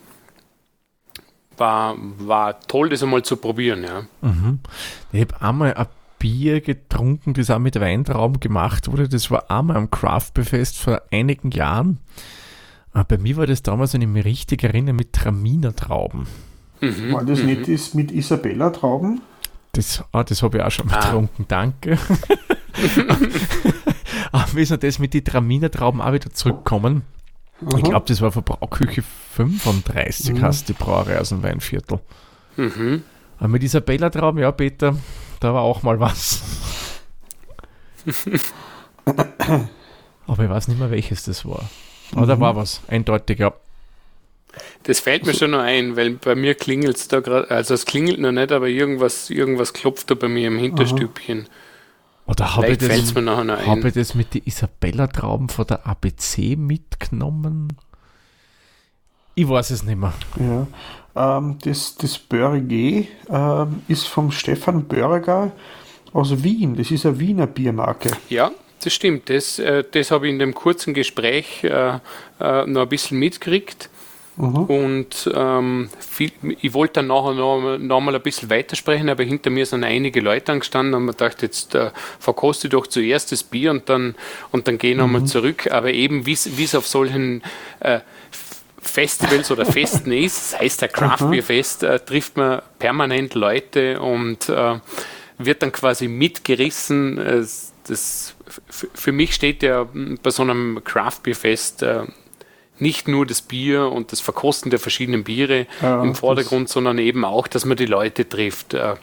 war, war toll, das einmal zu probieren. Ja. Mhm. Ich habe einmal ein Bier getrunken, das auch mit Weintrauben gemacht wurde. Das war einmal am Craft Fest vor einigen Jahren. Aber bei mir war das damals, wenn ich mich richtig erinnere, mit Traminer Trauben. Mhm. War das mhm. nicht das mit Isabella Trauben? Das, ah, das habe ich auch schon ah. getrunken, danke. Aber wir sind das mit den Traminer Trauben auch wieder zurückkommen. Mhm. Ich glaube, das war Verbrauchküche 35, mhm. hast die Brauerei aus dem Weinviertel. Mhm. Aber mit Isabella Trauben, ja, Peter, da war auch mal was. Aber ich weiß nicht mehr, welches das war. Aber da mhm. war was, eindeutig, ja. Das fällt mir schon noch ein, weil bei mir klingelt es da gerade, also es klingelt noch nicht, aber irgendwas, irgendwas klopft da bei mir im Hinterstübchen. Oder habe ich, das, hab ich das mit den Isabella-Trauben von der ABC mitgenommen? Ich weiß es nicht mehr. Ja. Ähm, das das Börge ähm, ist vom Stefan Börger aus Wien. Das ist eine Wiener Biermarke. Ja, das stimmt. Das, äh, das habe ich in dem kurzen Gespräch äh, äh, noch ein bisschen mitgekriegt. Mhm. Und ähm, viel, ich wollte dann nachher noch, noch mal ein bisschen weitersprechen, aber hinter mir sind einige Leute angestanden und man dachte, jetzt äh, verkoste doch zuerst das Bier und dann, und dann gehe ich nochmal mhm. zurück. Aber eben, wie es auf solchen äh, Festivals oder Festen ist, das heißt der Craft Beer Fest, äh, trifft man permanent Leute und äh, wird dann quasi mitgerissen. das, für mich steht ja bei so einem Craft Beer Fest äh, nicht nur das Bier und das Verkosten der verschiedenen Biere ja, im Vordergrund, sondern eben auch, dass man die Leute trifft, äh,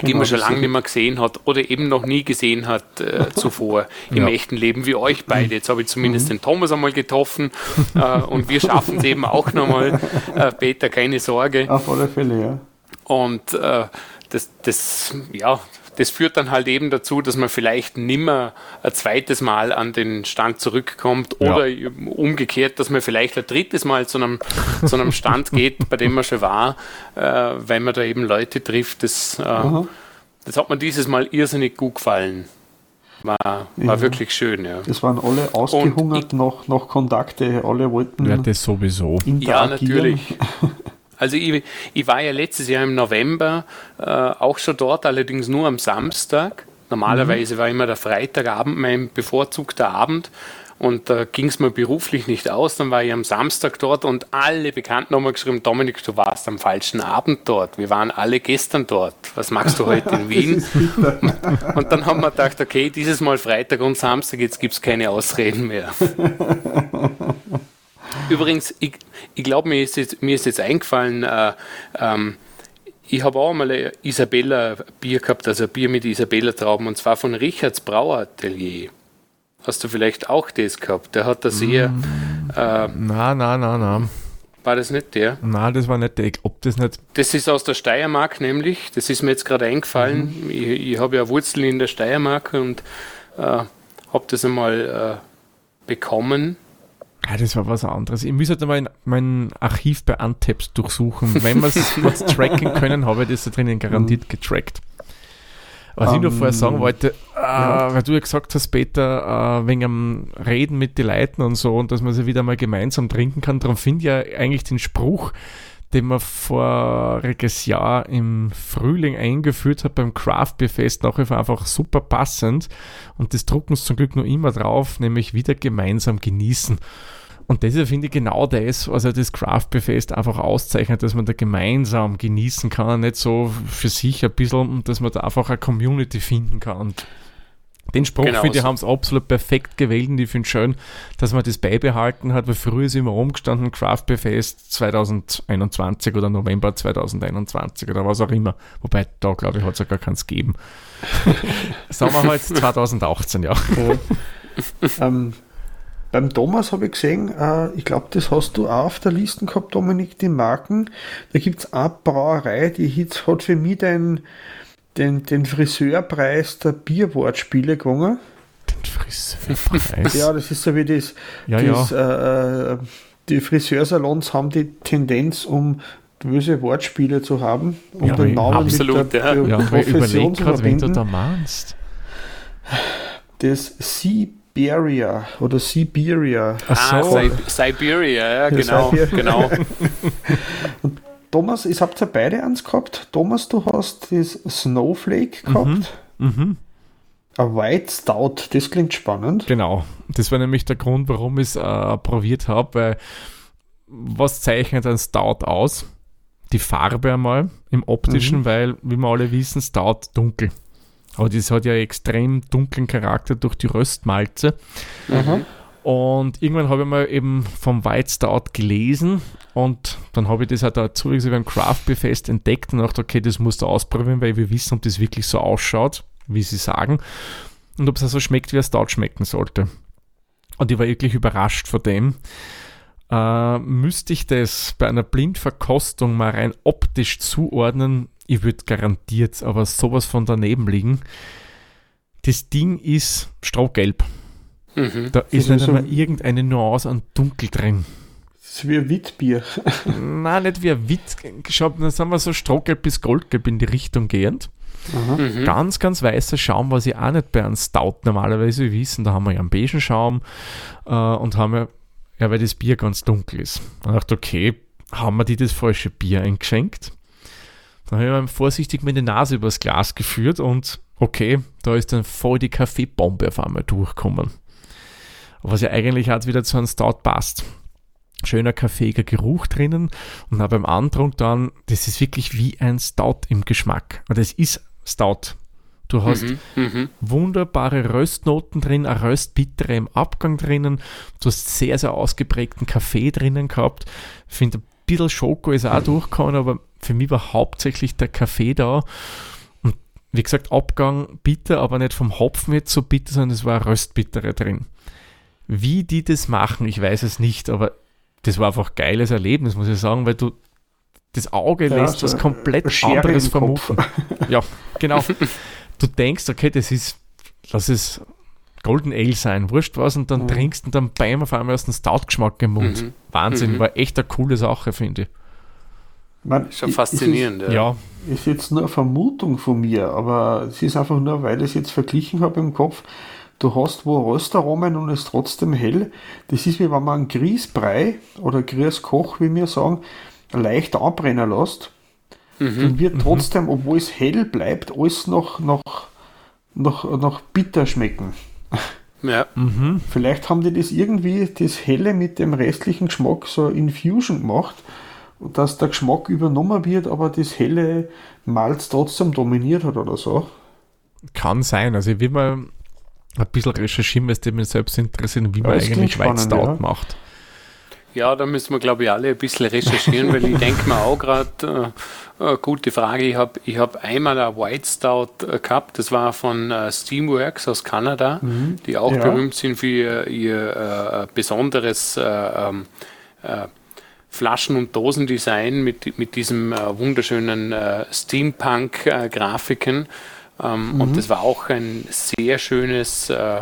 die genau, man schon lange nicht mehr gesehen hat oder eben noch nie gesehen hat äh, zuvor im ja. echten Leben, wie euch beide. Jetzt habe ich zumindest mhm. den Thomas einmal getroffen äh, und wir schaffen es eben auch nochmal. Äh, Peter, keine Sorge. Auf alle Fälle, ja. Und äh, das, das, ja, das führt dann halt eben dazu, dass man vielleicht nimmer ein zweites Mal an den Stand zurückkommt oder ja. umgekehrt, dass man vielleicht ein drittes Mal zu einem, zu einem Stand geht, bei dem man schon war, äh, weil man da eben Leute trifft. Das, äh, das hat mir dieses Mal irrsinnig gut gefallen. War, war ja. wirklich schön, ja. Das waren alle ausgehungert noch, noch Kontakte, alle wollten. Ja, das sowieso. Ja, natürlich. Also ich, ich, war ja letztes Jahr im November äh, auch schon dort, allerdings nur am Samstag. Normalerweise mhm. war immer der Freitagabend mein bevorzugter Abend und da äh, ging es mir beruflich nicht aus. Dann war ich am Samstag dort und alle Bekannten haben mir geschrieben, Dominik, du warst am falschen Abend dort. Wir waren alle gestern dort. Was machst du heute in Wien? und dann haben wir gedacht, okay, dieses Mal Freitag und Samstag, jetzt gibt es keine Ausreden mehr. Übrigens, ich, ich glaube, mir, ist jetzt, mir ist jetzt eingefallen, äh, ähm, ich habe auch mal ein Isabella Bier gehabt, also ein Bier mit Isabella Trauben, und zwar von Richards Brauatelier. Hast du vielleicht auch das gehabt? Der hat das eher. Mm. Äh, nein, nein, nein, nein. War das nicht der? Nein, das war nicht der. Ob das nicht. Das ist aus der Steiermark nämlich. Das ist mir jetzt gerade eingefallen. Mhm. Ich, ich habe ja Wurzeln in der Steiermark und äh, habe das einmal äh, bekommen. Ja, das war was anderes. Ich muss halt mal mein Archiv bei Untaps durchsuchen. Wenn wir es tracken können, habe ich das da drinnen garantiert mhm. getrackt. Was um, ich noch vorher sagen ähm, wollte, äh, ja. weil du ja gesagt hast, Peter, äh, wegen am Reden mit den Leuten und so und dass man sie wieder mal gemeinsam trinken kann, darum finde ich ja eigentlich den Spruch, den man voriges Jahr im Frühling eingeführt hat beim Craft Beer Fest, nach wie vor einfach super passend. Und das drucken sie zum Glück noch immer drauf, nämlich wieder gemeinsam genießen. Und das ist, finde ich, genau das, was ja das Craft Beer Fest einfach auszeichnet, dass man da gemeinsam genießen kann, nicht so für sich ein bisschen, und dass man da einfach eine Community finden kann. Und Den Spruch, Genau finde ich, so. haben es absolut perfekt gewählt und ich finde schön, dass man das beibehalten hat, weil früher ist immer rumgestanden, Craft Beer Fest 2021 oder November 2021 oder was auch immer. Wobei, da glaube ich, hat es ja gar keins gegeben. Sagen wir halt 2018, ja. Ähm, beim Thomas habe ich gesehen, äh, ich glaube, das hast du auch auf der Liste gehabt, Dominik, die Marken. Da gibt es eine Brauerei, die hat hat für mich den, den, den Friseurpreis der Bierwortspiele gewonnen. Den Friseurpreis. Ja, das ist so wie das. Ja, das Äh, äh, die Friseursalons haben die Tendenz, um böse Wortspiele zu haben, um Ja, den Namen absolut, mit der, ja. der Ja, Profession überlege zu gerade, wen du verbinden. da meinst. Das Siberia oder Siberia. Ach Ah, so. Si Siberia, ja, genau. Siberia. genau. Thomas, ich habt ja beide eins gehabt. Thomas, du hast das Snowflake gehabt. Mhm. Ein White Stout, das klingt spannend. Genau. Das war nämlich der Grund, warum ich es äh, probiert habe, weil was zeichnet ein Stout aus? Die Farbe einmal im optischen, weil, wie wir alle wissen, Stout dunkel. Aber das hat ja extrem dunklen Charakter durch die Röstmalze. Und irgendwann habe ich mal eben vom White Stout gelesen und dann habe ich das halt dazu beim Craft Beer Fest entdeckt und dachte, okay, das musst du ausprobieren, weil wir wissen, ob das wirklich so ausschaut, wie sie sagen und ob es also schmeckt, wie ein Stout schmecken sollte. Und ich war wirklich überrascht von dem. Äh, müsste ich das bei einer Blindverkostung mal rein optisch zuordnen, ich würde garantiert aber sowas von daneben liegen. Das Ding ist strohgelb. Mhm. Da ist ist nicht so- einmal irgendeine Nuance an Dunkel drin. Das ist wie ein Witbier. Nein, nicht wie ein Witz. Schau, dann sind wir so strohgelb bis goldgelb in die Richtung gehend. Mhm. Ganz, ganz weißer Schaum, was ich auch nicht bei einem Stout normalerweise wissen. Da haben wir ja einen beigen Schaum äh, und haben ja, ja, weil das Bier ganz dunkel ist. Und ich dachte, okay, haben wir die das falsche Bier eingeschenkt? Dann habe ich mal vorsichtig meine Nase übers Glas geführt und okay, da ist dann voll die Kaffeebombe auf einmal durchgekommen. Was ja eigentlich auch wieder zu einem Stout passt. Schöner kaffeeiger Geruch drinnen und auch beim Antrunk dann, das ist wirklich wie ein Stout im Geschmack. Und es ist Stout. Du hast Mhm. Mhm. wunderbare Röstnoten drin, eine Röstbittere im Abgang drinnen. Du hast sehr, sehr ausgeprägten Kaffee drinnen gehabt. Ich finde, ein bisschen Schoko ist auch durchgekommen, aber für mich war hauptsächlich der Kaffee da. Und wie gesagt, Abgang bitter, aber nicht vom Hopfen jetzt so bitter, sondern es war Röstbittere drin. Wie die das machen, ich weiß es nicht, aber das war einfach ein geiles Erlebnis, muss ich sagen, weil du das Auge Ja, lässt so was komplett anderes vermuten. Ja, genau. Du denkst, okay, das ist, lass es Golden Ale sein, wurscht was, und dann Mhm. trinkst und dann beim auf einmal erst einen Stout-Geschmack im Mund. Mhm. Wahnsinn, Mhm. war echt eine coole Sache, finde ich. Man, Schon faszinierend. Ja, Ja. Ist, ist jetzt nur eine Vermutung von mir, aber es ist einfach nur, weil ich es jetzt verglichen habe im Kopf. Du hast wo Röstaromen und es ist trotzdem hell. Das ist wie wenn man einen Grießbrei oder Grießkoch, wie wir sagen, leicht anbrennen lässt. Mhm. Dann wird trotzdem, obwohl es hell bleibt, alles noch, noch, noch, noch bitter schmecken. Ja. mhm. Vielleicht haben die das irgendwie, das Helle mit dem restlichen Geschmack so Infusion gemacht, dass der Geschmack übernommen wird, aber das helle Malz trotzdem dominiert hat oder so. kann sein. Also ich will mal ein bisschen recherchieren, weil es mich selbst interessiert, wie Ja, man eigentlich Stout ja. macht. Ja, da müssen wir, glaube ich, alle ein bisschen recherchieren, weil ich denke mir auch gerade, äh, äh, gute Frage, ich habe ich hab einmal ein White Stout äh, gehabt, das war von äh, Steamworks aus Kanada, die auch Ja. berühmt sind für ihr, ihr äh, besonderes äh, ähm, äh, Flaschen- und Dosendesign mit, mit diesem äh, wunderschönen äh, Steampunk-Grafiken. Ähm, Und das war auch ein sehr schönes äh,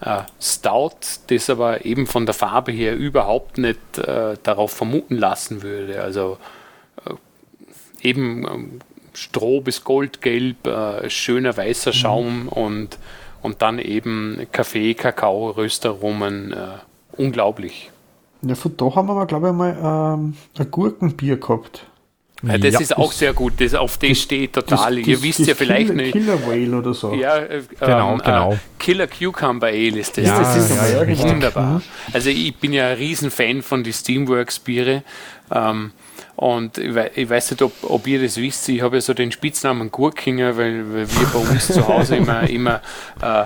äh, Stout, das aber eben von der Farbe her überhaupt nicht äh, darauf vermuten lassen würde. Also eben ähm, Stroh bis Goldgelb, schöner weißer Schaum und, und dann eben Kaffee, Kakao, Röstaromen. Unglaublich. Ja, von da haben wir mal, glaube ich, mal ähm, ein Gurkenbier gehabt. Äh, das Ja, ist auch sehr gut, das, auf das, steht total. Das- Ihr das- wisst das ja vielleicht Killer, nicht. Killer Whale oder so. Ja, äh, Genau, ähm, genau. Äh, Killer Cucumber Ale ist das. Ja, das ist ja, ja, richtig. wunderbar. Also ich bin ja ein Riesenfan von die Steamworks Biere. Ähm, und ich, ich weiß nicht, ob, ob ihr das wisst, ich habe ja so den Spitznamen Gurkinger, weil, weil wir bei uns zu Hause immer, immer äh,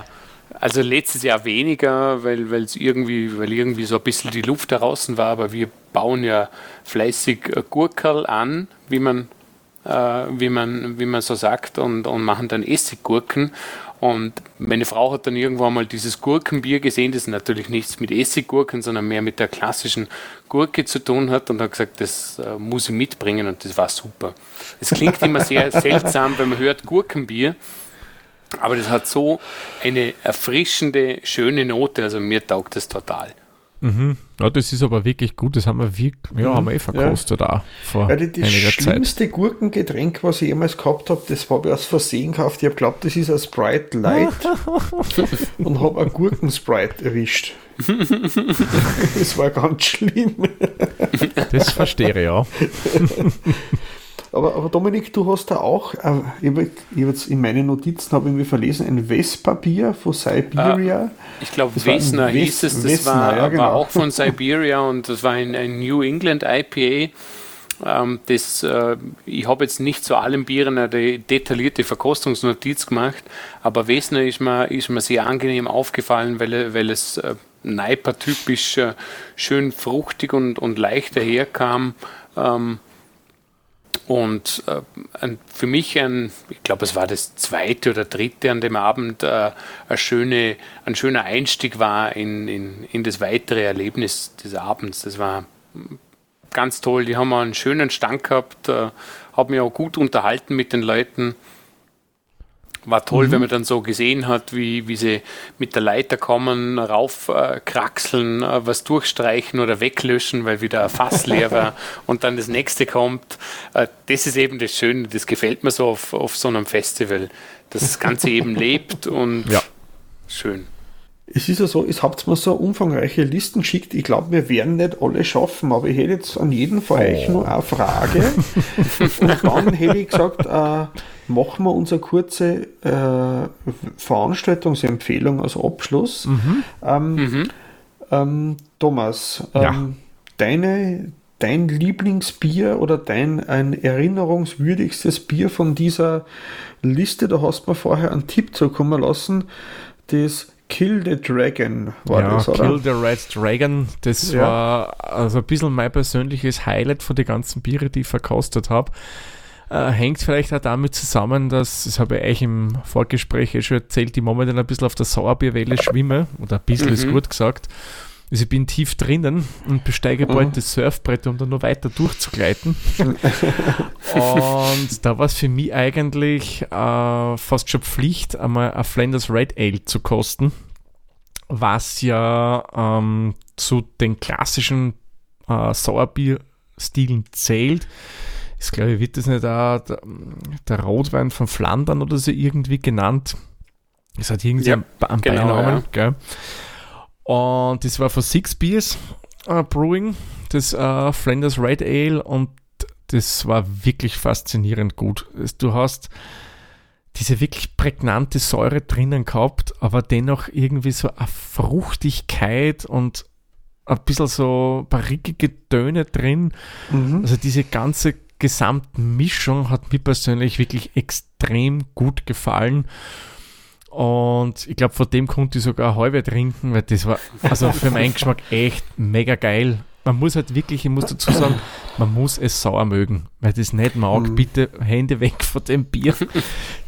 also letztes Jahr weniger, weil es irgendwie, weil irgendwie so ein bisschen die Luft draußen war, aber wir bauen ja fleißig Gurkerl an, wie man, äh, wie man, wie man so sagt, und, und machen dann Essiggurken. Und meine Frau hat dann irgendwann mal dieses Gurkenbier gesehen, das natürlich nichts mit Essiggurken, sondern mehr mit der klassischen Gurke zu tun hat und hat gesagt, das äh, muss ich mitbringen und das war super. Es klingt immer sehr seltsam, wenn man hört Gurkenbier, aber das hat so eine erfrischende, schöne Note, also mir taugt das total. Mhm. Ja, das ist aber wirklich gut. Das haben wir, wirklich, ja, mhm. haben wir eh verkostet ja. auch vor ja, die, das einiger schlimmste Zeit. Gurkengetränk, was ich jemals gehabt habe, das habe ich aus Versehen gekauft. Ich habe geglaubt, das ist ein Sprite Light und habe ein Gurkensprite erwischt. das war ganz schlimm. das verstehe ich, ja. Aber, aber Dominik, du hast da auch, äh, ich habe jetzt in meinen Notizen habe ich verlesen, ein Vespa-Bier von Siberia. Äh, ich glaube, Vesna hieß es, das Vesna, war, ja, genau. war, auch von Siberia und das war ein, ein New England IPA. Ähm, das, äh, ich habe jetzt nicht zu allen Bieren eine detaillierte Verkostungsnotiz gemacht, aber Vesna ist mir, ist mir sehr angenehm aufgefallen, weil, weil es äh, Neiper-typisch äh, schön fruchtig und, und leicht daherkam. Ähm, und äh, ein, für mich ein, ich glaube, es war das zweite oder dritte an dem Abend, äh, eine schöne, ein schöner Einstieg war in, in, in das weitere Erlebnis des Abends. Das war ganz toll. Die haben einen schönen Stand gehabt, äh, haben mich auch gut unterhalten mit den Leuten war toll, mhm. wenn man dann so gesehen hat, wie, wie sie mit der Leiter kommen, raufkraxeln, äh, äh, was durchstreichen oder weglöschen, weil wieder ein Fass leer war und dann das nächste kommt. Äh, das ist eben das Schöne, das gefällt mir so auf, auf so einem Festival, dass das Ganze eben lebt und ja. schön. Es ist ja so, es habt mir so umfangreiche Listen geschickt. Ich glaube, wir werden nicht alle schaffen, aber ich hätte jetzt an jeden von euch oh. noch eine Frage. und dann hätte ich gesagt, äh, machen wir unsere kurze äh, Veranstaltungsempfehlung als Abschluss. Mhm. Ähm, mhm. Ähm, Thomas, ähm, ja. deine, dein Lieblingsbier oder dein ein erinnerungswürdigstes Bier von dieser Liste, da hast du mir vorher einen Tipp zukommen lassen, das Kill the Dragon war ja, das, oder? Kill the Red Dragon, das ja. war also ein bisschen mein persönliches Highlight von den ganzen Biere, die ich verkostet habe. Äh, hängt vielleicht auch damit zusammen, dass, das habe ich euch im Vorgespräch eh schon erzählt, ich momentan ein bisschen auf der Sauerbierwelle schwimme, oder ein bisschen mhm. ist gut gesagt. Also ich bin tief drinnen und besteige bald mhm. das Surfbrett, um dann noch weiter durchzugleiten. und da war es für mich eigentlich äh, fast schon Pflicht, einmal ein Flanders Red Ale zu kosten, was ja ähm, zu den klassischen äh, Sauerbier-Stilen zählt ist, glaube ich, wird das nicht auch der, der, Rotwein von Flandern oder so irgendwie genannt. Es hat irgendwie ja, einen, genau, Beinamen, ja. Und das war von Six Beers uh, Brewing, das uh, Flanders Red Ale und das war wirklich faszinierend gut. Du hast diese wirklich prägnante Säure drinnen gehabt, aber dennoch irgendwie so eine Fruchtigkeit und ein bisschen so barrikige Töne drin. Mhm. Also diese ganze gesamten Mischung hat mir persönlich wirklich extrem gut gefallen. Und ich glaube, vor dem konnte ich sogar halbe trinken, weil das war also für meinen Geschmack echt mega geil. Man muss halt wirklich, ich muss dazu sagen, man muss es sauer mögen. Weil das nicht mag, mhm. bitte Hände weg von dem Bier.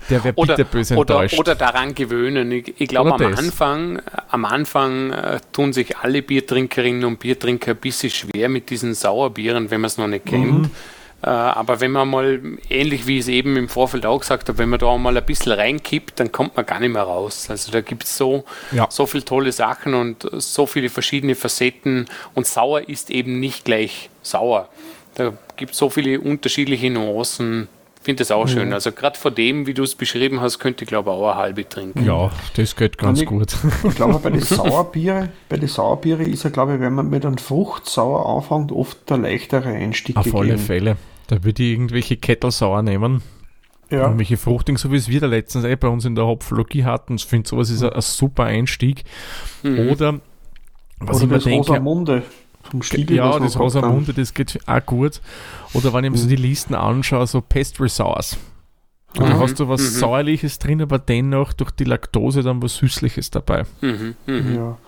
Der wäre bitte böse enttäuscht. Oder, oder daran gewöhnen. Ich, ich glaube, am Anfang, am Anfang äh, tun sich alle Biertrinkerinnen und Biertrinker ein bisschen schwer mit diesen Sauerbieren, wenn man es noch nicht kennt. Mhm aber wenn man mal, ähnlich wie ich es eben im Vorfeld auch gesagt habe, wenn man da mal ein bisschen reinkippt, dann kommt man gar nicht mehr raus. Also da gibt es so, ja. so viele tolle Sachen und so viele verschiedene Facetten und sauer ist eben nicht gleich sauer. Da gibt es so viele unterschiedliche Nuancen. Ich finde das auch mhm. schön. Also gerade vor dem, wie du es beschrieben hast, könnte ich glaube auch eine halbe trinken. Ja, das geht ganz ich, gut. Ich glaube, bei den Sauerbiere, bei den Sauerbiere ist ja, glaube ich, wenn man mit einem Fruchtsauer anfängt, oft der leichtere Einstieg Auf gegeben. alle Fälle. Da würde ich irgendwelche Kettelsauer nehmen. Ja. Irgendwelche Fruchting, so wie es wir da letztens eh bei uns in der Hopflogie hatten. Ich finde, sowas ist ein, ein, super Einstieg. Mhm. Oder, was Oder ich mir das denke. Rosamunde vom Stiegel. Ja, das Rosamunde, das geht auch gut. Oder wenn ich mir mhm. so die Listen anschaue, so Pastry Sauce. Und dann hast du was mhm. Säuerliches drin, aber dennoch durch die Laktose dann was Süßliches dabei. Mhm. Mhm. Ja.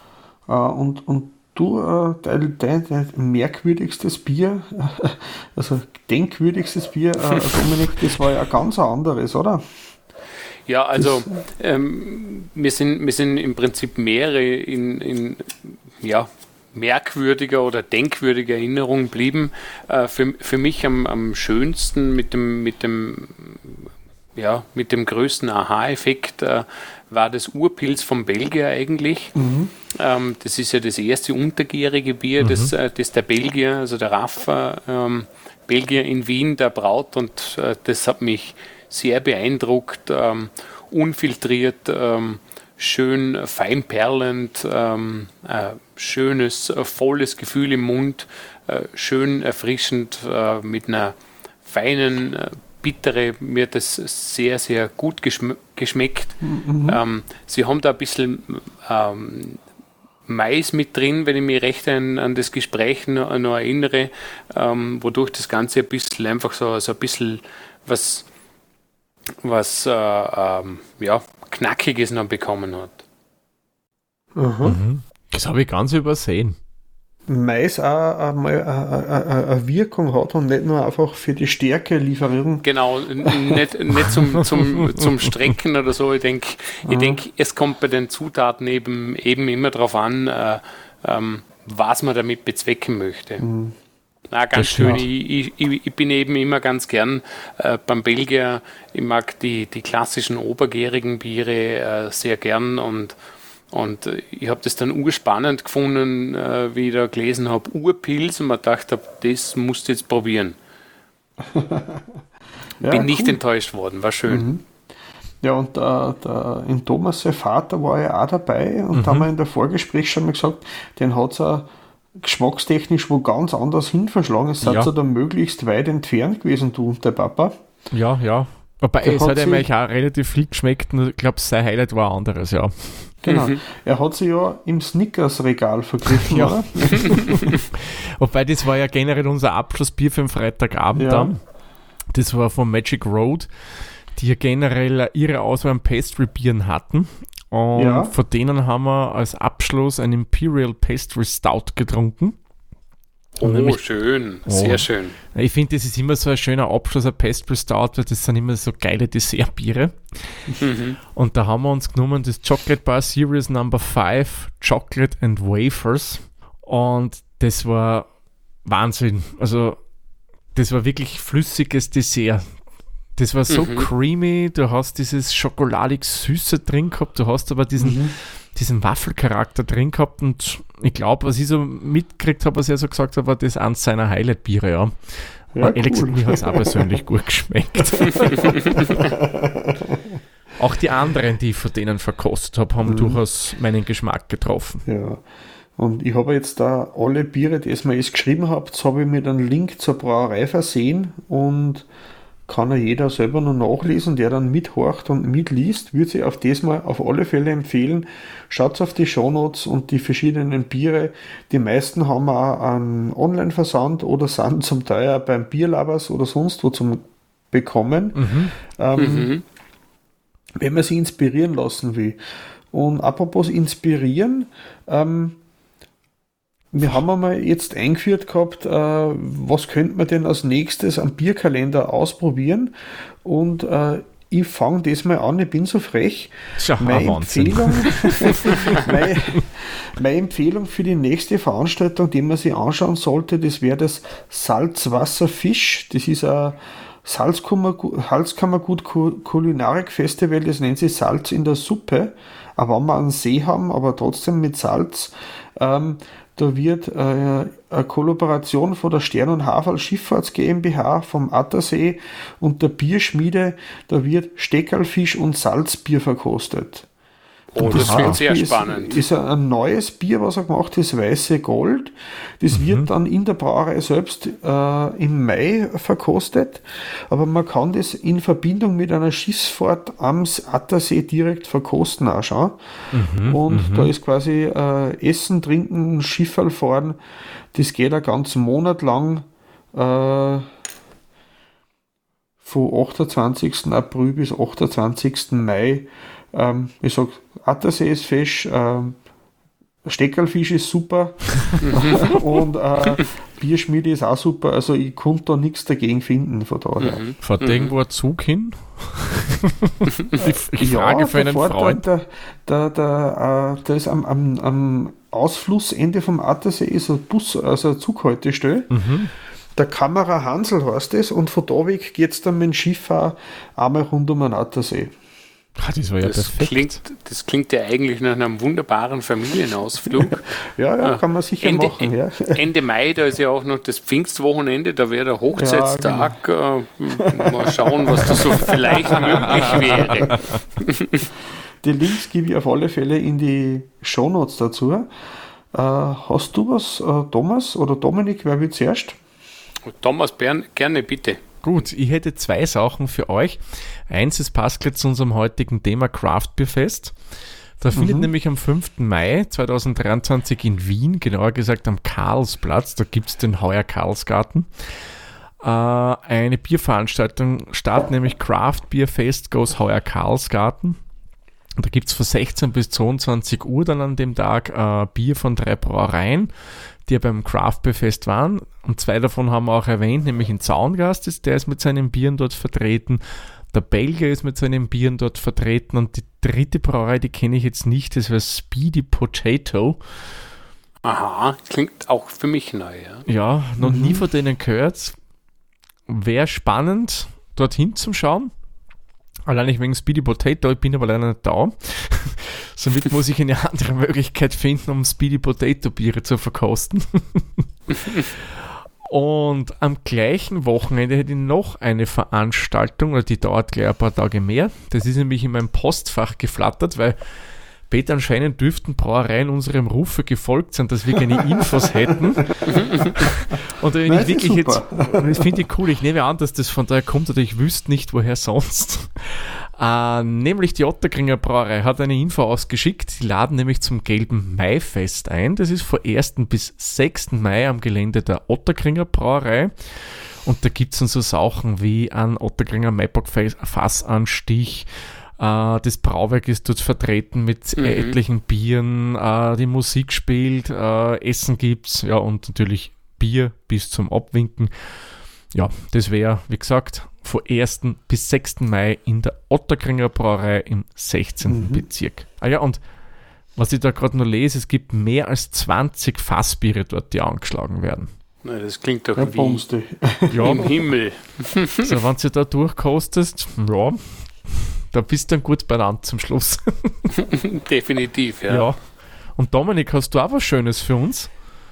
Uh, und, und du, uh, dein, dein, dein, merkwürdigstes Bier, also denkwürdigstes Bier, uh, Dominik, das war ja ganz anderes, oder? Ja, also ähm, wir, sind, wir sind im Prinzip mehrere in, in ja, merkwürdiger oder denkwürdiger Erinnerung blieben. Äh, für, für mich am, am schönsten mit dem, mit dem, ja, mit dem größten Aha-Effekt äh, war das Urpilz vom Belgier eigentlich. Mhm. Ähm, das ist ja das erste untergärige Bier, mhm. das, äh, das der Belgier, also der Raffa, ähm, Belgier in Wien, der braut und äh, das hat mich sehr beeindruckt, ähm, unfiltriert, ähm, schön feinperlend, ähm, äh, schönes, äh, volles Gefühl im Mund, äh, schön erfrischend äh, mit einer feinen, bittere, mir hat das sehr, sehr gut geschm geschmeckt. Mhm. Ähm, sie haben da ein bisschen ähm, Mais mit drin, wenn ich mich recht an, an das Gespräch noch, noch erinnere, ähm, wodurch das Ganze ein bisschen einfach so, so ein bisschen was, was äh, ähm, ja, Knackiges noch bekommen hat. Mhm. Das habe ich ganz übersehen. Mais auch einmal eine Wirkung hat und nicht nur einfach für die Stärke lieferieren. Genau, nicht, nicht zum, zum, zum Strecken oder so. Ich denke, ich denk, es kommt bei den Zutaten eben, eben immer darauf an, äh, ähm, was man damit bezwecken möchte. Mhm. Na, ganz schön. Ich, ich, ich, bin eben immer ganz gern äh, beim Belgier. Ich mag die, die klassischen obergärigen Biere äh, sehr gern und und äh, ich habe das dann urspannend gefunden, äh, wie ich da gelesen habe, Urpilz und mir gedacht habe, das musst du jetzt probieren. ja, Bin nicht enttäuscht worden, war schön. Mhm. Ja, und der, der, in Thomas, sein Vater, war ja auch dabei und mhm. da haben wir in der Vorgespräch schon mal gesagt, den hat es geschmackstechnisch wo ganz anders hin verschlagen. Es ja. seid da möglichst weit entfernt gewesen, du und der Papa. Ja, ja. Wobei, es hat, hat ihm eigentlich auch relativ viel geschmeckt und ich glaube, sein Highlight war anderes, ja. Genau. Mhm. Er hat sich ja im Snickers-Regal vergriffen, ja. Wobei, das war ja generell unser Abschlussbier für den Freitagabend ja. dann. Das war von Magic Road, die ja generell ihre Auswahl an Pastry-Bieren hatten. Und ja. von denen haben wir als Abschluss ein Imperial Pastry Stout getrunken. Oh, nämlich, schön, oh, sehr schön. Ich finde, das ist immer so ein schöner Abschluss, ein Pastry Stout, weil das sind immer so geile Dessertbiere. Mhm. Und da haben wir uns genommen das Chocolate Bar Series Number 5 Chocolate and Wafers. Und das war Wahnsinn. Also, das war wirklich flüssiges Dessert. Das war so mhm. creamy, du hast dieses schokoladig Süße drin gehabt, du hast aber diesen, mhm. diesen Waffelcharakter drin gehabt und ich glaube, was ich so mitgekriegt habe, was er so gesagt hat, war das eins seiner Highlight-Biere, ja. ja ehrlich cool. gesagt, mir hat es auch persönlich gut geschmeckt. auch die anderen, die ich von denen verkostet habe, haben mhm. durchaus meinen Geschmack getroffen. Ja. Und ich habe jetzt da alle Biere, die ihr mir jetzt geschrieben habt, habe ich mir den Link zur Brauerei versehen und kann ja jeder selber noch nachlesen, der dann mithorcht und mitliest, würde ich auf das mal auf alle Fälle empfehlen. Schaut auf die Shownotes und die verschiedenen Biere. Die meisten haben auch einen Online-Versand oder sind zum Teil auch beim Bierlabers oder sonst wo zum Bekommen, mhm. Ähm, mhm. wenn man sich inspirieren lassen will. Und apropos inspirieren, ähm, wir haben einmal jetzt eingeführt gehabt, äh, was könnte man denn als nächstes am Bierkalender ausprobieren und äh, ich fange das mal an, ich bin so frech. Ja, meine, Empfehlung, meine, meine, Empfehlung für die nächste Veranstaltung, die man sich anschauen sollte, das wäre das Salzwasserfisch. Das ist ein Salzkammergut Kulinarik Festival, das nennt sich Salz in der Suppe. Aber wenn wir einen See haben, aber trotzdem mit Salz, ähm, da wird äh, eine Kollaboration von der Stern- und Haferl Schifffahrts GmbH vom Attersee und der Bierschmiede, da wird Steckerlfisch und Salzbier verkostet. Oh, das, das klingt sehr spannend. Ist, ist ein neues Bier, was er gemacht hat, das Weiße Gold. Das mhm. wird dann in der Brauerei selbst äh, im Mai verkostet, aber man kann das in Verbindung mit einer Schiffsfahrt am Attersee direkt verkosten auch schon. Mhm. Und mhm. da ist quasi äh, Essen, Trinken, Schifferl fahren. Das geht einen ganzen Monat lang. Äh, von 28. April bis 28. Mai. Ähm, ich sag, Attersee ist fesch, ähm, Steckerlfisch ist super und äh, Bierschmiede ist auch super. Also ich konnte da nichts dagegen finden von daher. Mhm. Fährt mhm. irgendwo ein Zug hin? ich, ich ja, frage für einen Freund. Der, der, der, äh, der ist am, am, am Ausflussende vom Attersee ist ein Bus, also eine Zughaltestelle. Mhm. Der Kamera Hansel heißt es und von da weg geht es dann mit dem Schiff auch einmal rund um den Attersee. Ah, das war ja das perfekt. Klingt, das klingt ja eigentlich nach einem wunderbaren Familienausflug. ja, ja, kann man sicher Ende, machen. Ja. Ende Mai, da ist ja auch noch das Pfingstwochenende, da wäre der Hochzeitstag. Ja, genau. äh, mal schauen, was da so vielleicht möglich wäre. Die Links gebe ich auf alle Fälle in die Shownotes dazu. Äh, hast du was, äh, Thomas oder Dominik, wer will zuerst? Thomas Bern, gerne bitte. Gut, ich hätte zwei Sachen für euch. Eins ist passt gleich zu unserem heutigen Thema Craft Beer Fest. Da findet mhm. nämlich am 5. Mai 2023 in Wien, genauer gesagt am Karlsplatz, da gibt es den Heuer Karlsgarten, äh, eine Bierveranstaltung statt, nämlich Craft Beer Fest Goes Heuer Karlsgarten. Da gibt es von 16 bis 22 Uhr dann an dem Tag äh, Bier von drei Brauereien die ja beim Craft Beer Fest waren. Und zwei davon haben wir auch erwähnt, nämlich in Zaungast ist, der ist mit seinen Bieren dort vertreten. Der Belgier ist mit seinen Bieren dort vertreten. Und die dritte Brauerei, die kenne ich jetzt nicht, das wäre Speedy Potato. Aha, klingt auch für mich neu. Ja, ja noch mhm. nie von denen gehört. Wäre spannend, dorthin zu schauen. Allein ich wegen Speedy Potato, ich bin aber leider nicht da. Somit muss ich eine andere Möglichkeit finden, um Speedy Potato Biere zu verkosten. Und am gleichen Wochenende hätte ich noch eine Veranstaltung, die dauert gleich ein paar Tage mehr. Das ist nämlich in meinem Postfach geflattert, weil Peter, anscheinend dürften Brauereien unserem Rufe gefolgt sein, dass wir keine Infos hätten. Und wenn ich wirklich jetzt, das finde ich cool, ich nehme an, dass das von daher kommt, oder ich wüsste nicht, woher sonst. Äh, nämlich die Otterkringer Brauerei hat eine Info ausgeschickt. Die laden nämlich zum gelben Maifest ein. Das ist von 1. bis 6. Mai am Gelände der Otterkringer Brauerei. Und da gibt es dann so Sachen wie ein Otterkringer Maibock Fassanstich, äh, das Brauwerk ist dort vertreten mit mhm. etlichen Bieren, äh, die Musik spielt, äh, Essen gibt's, ja, und natürlich Bier bis zum Abwinken. Ja, das wäre, wie gesagt, von 1. bis 6. Mai in der Otterkringer Brauerei im 16. Mhm. Bezirk. Ah ja, und was ich da gerade noch lese, es gibt mehr als 20 Fassbiere dort, die angeschlagen werden. Na, das klingt doch ja, wie ja. im Himmel. so, wenn du da durchkostest, ja, da bist du dann gut benannt zum Schluss. Definitiv, ja. ja. Und Dominik, hast du auch was Schönes für uns?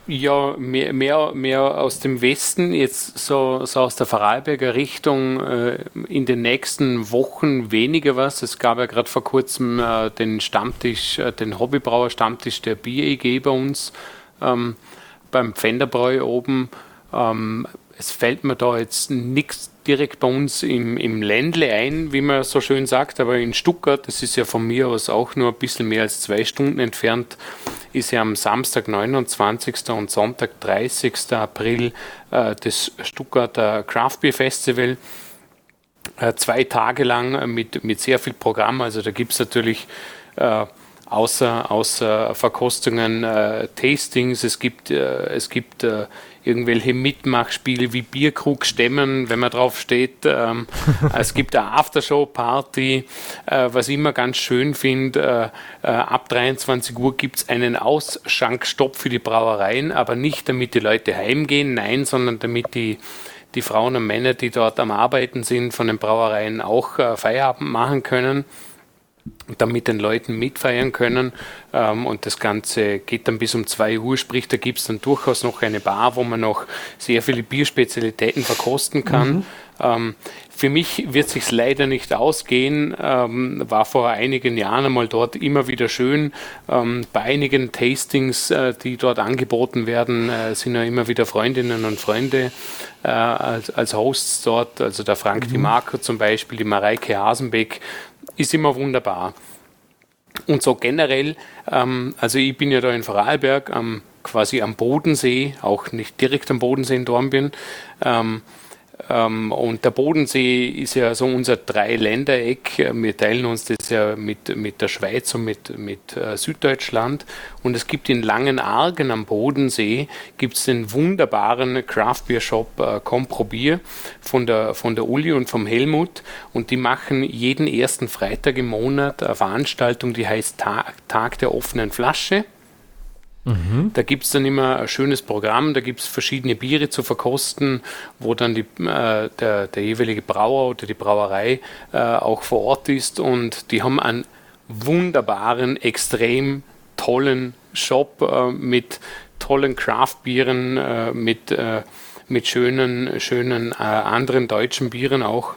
Ja, mehr, mehr, mehr aus dem Westen, jetzt so, so aus der Vorarlberger Richtung äh, in den nächsten Wochen weniger was. Es gab ja gerade vor kurzem äh, den Stammtisch, äh, den Hobbybrauer Stammtisch der BEG bei uns ähm, beim Pfänderbräu oben. Ähm, es fällt mir da jetzt nichts direkt bei uns im, im Ländle ein, wie man so schön sagt, aber in Stuttgart, das ist ja von mir aus auch nur ein bisschen mehr als zwei Stunden entfernt, ist ja am Samstag, 29. und Sonntag, 30. April äh, das Stuttgarter Craft Beer Festival. Äh, zwei Tage lang mit, mit sehr viel Programm, also da gibt es natürlich äh, außer, außer Verkostungen äh, Tastings, es gibt, äh, es gibt äh, irgendwelche Mitmachspiele wie Bierkrug stemmen, wenn man drauf steht. Ähm, es gibt eine Aftershow-Party, äh, was ich immer ganz schön finde. Äh, äh, ab 23 Uhr gibt es einen Ausschankstopp für die Brauereien, aber nicht damit die Leute heimgehen, nein, sondern damit die die Frauen und Männer, die dort am Arbeiten sind, von den Brauereien auch äh, Feierabend machen können damit den Leuten mitfeiern können. Ähm, und das Ganze geht dann bis um 2 Uhr, sprich, da gibt es dann durchaus noch eine Bar, wo man noch sehr viele Bierspezialitäten verkosten kann. Mhm. Ähm, für mich wird sich leider nicht ausgehen. Ähm, war vor einigen Jahren einmal dort immer wieder schön. Ähm, bei einigen Tastings, äh, die dort angeboten werden, äh, sind ja immer wieder Freundinnen und Freunde äh, als, als Hosts dort. Also der Frank mhm. Di Marco zum Beispiel, die Mareike Hasenbeck, ist immer wunderbar. Und so generell, ähm, also ich bin ja da in Vorarlberg, ähm, quasi am Bodensee, auch nicht direkt am Bodensee in Dornbirn. Ähm, und der Bodensee ist ja so unser Dreiländereck. Wir teilen uns das ja mit, mit der Schweiz und mit, mit äh, Süddeutschland. Und es gibt in Langenargen am Bodensee gibt's den wunderbaren Craft Beer Shop äh, Comprobier von der, von der Uli und vom Helmut. Und die machen jeden ersten Freitag im Monat eine Veranstaltung, die heißt Tag, Tag der offenen Flasche. Mhm. Da gibt es dann immer ein schönes Programm, da gibt es verschiedene Biere zu verkosten, wo dann die, äh, der, der, jeweilige Brauer oder die Brauerei äh, auch vor Ort ist und die haben einen wunderbaren, extrem tollen Shop äh, mit tollen Craft-Bieren, äh, mit, äh, mit schönen, schönen äh, anderen deutschen Bieren auch.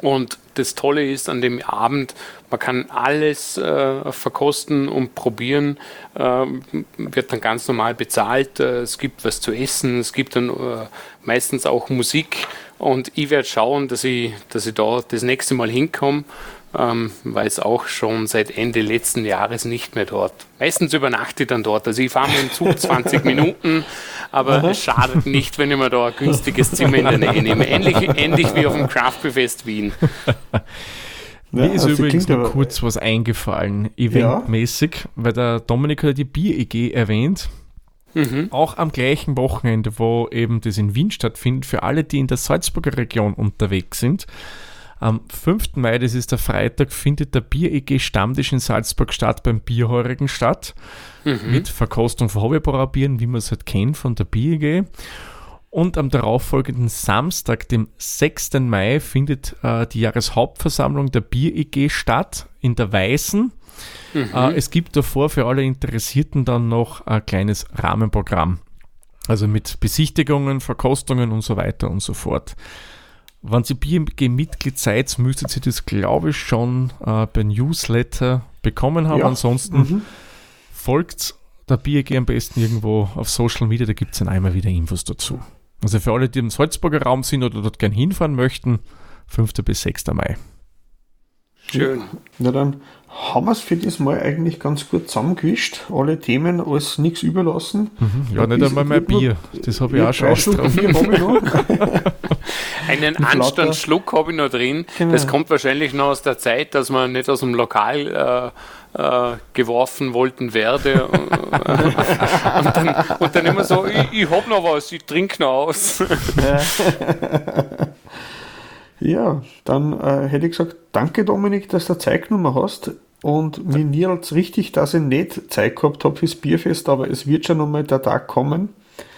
Und das Tolle ist an dem Abend, man kann alles äh, verkosten und probieren, äh, wird dann ganz normal bezahlt. Äh, es gibt was zu essen, es gibt dann äh, meistens auch Musik. Und ich werde schauen, dass ich, dass ich da das nächste Mal hinkomme ähm, war es auch schon seit Ende letzten Jahres nicht mehr dort. Meistens übernachte ich dann dort. Also ich fahre mit dem Zug 20 Minuten, aber Aha. es schadet nicht, wenn ich mir da ein günstiges Zimmer in der Nähe nehme. Ähnlich, ähnlich wie auf dem Craft Fest Wien. Mir ist also übrigens noch kurz was eingefallen, eventmäßig, ja. weil der Dominik hat die Bier-EG erwähnt. Mhm. Auch am gleichen Wochenende, wo eben das in Wien stattfindet, für alle, die in der Salzburger Region unterwegs sind, am 5. Mai, das ist der Freitag, findet der Bier-EG Stammtisch in Salzburg statt beim Bierheurigen statt. Mhm. Mit Verkostung von Hobbybrauerbieren, wie man es halt kennt von der Bier-EG. Und am darauffolgenden Samstag, dem 6. Mai, findet äh, die Jahreshauptversammlung der Bier-EG statt in der Weißen. Mhm. Äh, es gibt davor für alle Interessierten dann noch ein kleines Rahmenprogramm. Also mit Besichtigungen, Verkostungen und so weiter und so fort. Wenn Sie BMG-Mitglied seid, müsstet Sie das, glaube ich, schon äh, bei Newsletter bekommen haben. Ja. Ansonsten mhm. folgt der BMG am besten irgendwo auf Social Media, da gibt es dann einmal wieder Infos dazu. Also für alle, die im Salzburger Raum sind oder dort gern hinfahren möchten, 5. bis 6. Mai. Schön. Na dann haben wir es für das Mal eigentlich ganz gut zusammengewischt. Alle Themen, alles nichts überlassen. Mhm, ja, nicht einmal mein Bier. Das habe ich auch schon ausgetragen. Einen Anstandsschluck habe ich noch drin. Genau. Das kommt wahrscheinlich noch aus der Zeit, dass man nicht aus dem Lokal äh, äh, geworfen wollten werde. und, dann, und dann immer so, ich, ich habe noch was, ich trinke noch aus. Ja, dann äh, hätte ich gesagt, danke Dominik, dass du Zeit genommen hast. Und mir niert richtig, dass ich nicht Zeit gehabt habe fürs Bierfest, aber es wird schon nochmal der Tag kommen.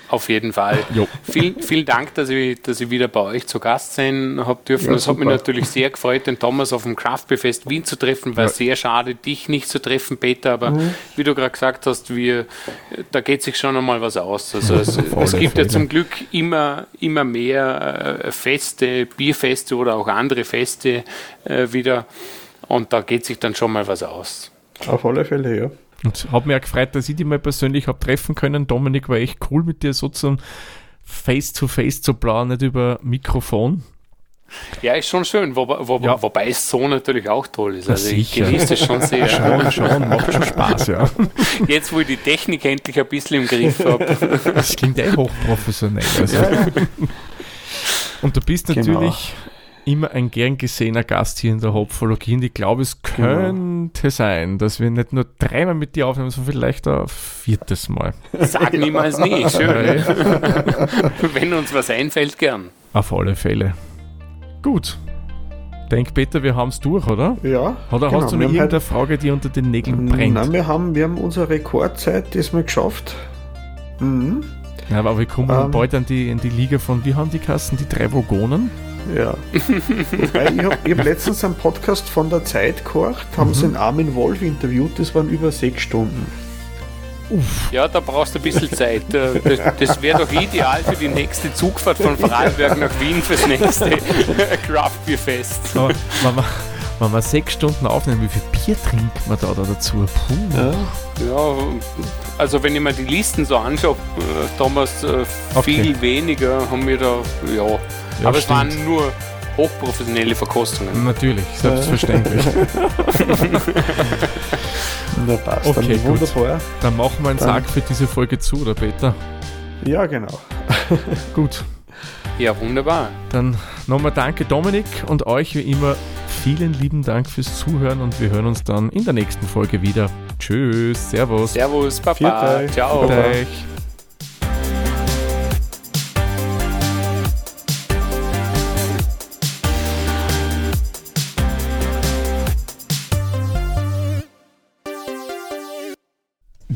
Auf jeden Fall. Vielen, vielen Dank, dass ich, dass ich wieder bei euch zu Gast sein habe dürfen. Es ja, hat mich natürlich sehr gefreut, den Thomas auf dem Craft Beer Fest Wien zu treffen. War ja. sehr schade, dich nicht zu treffen, Peter. Aber mhm. wie du gerade gesagt hast, wir, da geht sich schon einmal was aus. Also es, es gibt ja zum Glück immer, immer mehr äh, Feste, Bierfeste oder auch andere Feste äh, wieder. Und da geht sich dann schon mal was aus. Auf alle Fälle, ja. Und habe mich auch gefreut, dass ich dich mal persönlich habe treffen können. Dominik war echt cool mit dir sozusagen face-to-face zu planen, nicht über Mikrofon. Ja, ist schon schön, wo, wo, ja. wobei es so natürlich auch toll ist. Also ich genieße es schon sehr. schon, schon, macht schon Spaß, ja. Jetzt, wo ich die Technik endlich ein bisschen im Griff habe. Das klingt eh hochprofessionell. Also. Ja. Und du bist genau. natürlich genau immer ein gern gesehener Gast hier in der Hopfologie und ich glaube, es genau. könnte genau. sein, dass wir nicht nur dreimal mit dir aufnehmen, sondern vielleicht ein viertes Mal. Sag niemals nie, schön. Wenn uns was einfällt, gern. Auf alle Fälle. Gut. Denk Peter, wir haben es durch, oder? Ja. Oder genau. hast du noch irgendeine halt Frage, die unter den Nägeln brennt? Nein, wir haben, wir haben unsere Rekordzeit diesmal geschafft. Mhm. Ja, aber wir kommen ähm, bald an die, in die Liga von, wie haben die Kassen, die drei Vogonen? Ja. Wobei, ich habe hab letztens einen Podcast von der Zeit gehört, haben mhm. sie einen Armin Wolf interviewt, das waren über sechs Stunden. Uff. Ja, da brauchst du ein bisschen Zeit. Äh, das, das wäre doch ideal für die nächste Zugfahrt von Vorarlberg nach Wien fürs nächste Craft Beer Fest. So, wenn, wir, wenn wir sechs Stunden aufnehmen, wie viel Bier trinkt man da, da dazu? Puh. Ja. ja. also wenn ich mir die Listen so anschaue, äh, Thomas, äh, viel okay. weniger haben wir da, ja, ja, Aber stimmt. es waren nur hochprofessionelle Verkostungen. Natürlich, selbstverständlich. Na passt, okay, dann wunderbar. Gut. Dann machen wir einen Sarg für diese Folge zu, oder Peter? Ja, genau. gut. Ja, wunderbar. Dann nochmal danke Dominik und euch wie immer vielen lieben Dank fürs Zuhören und wir hören uns dann in der nächsten Folge wieder. Tschüss, Servus. Servus, Papa. Ciao. Viert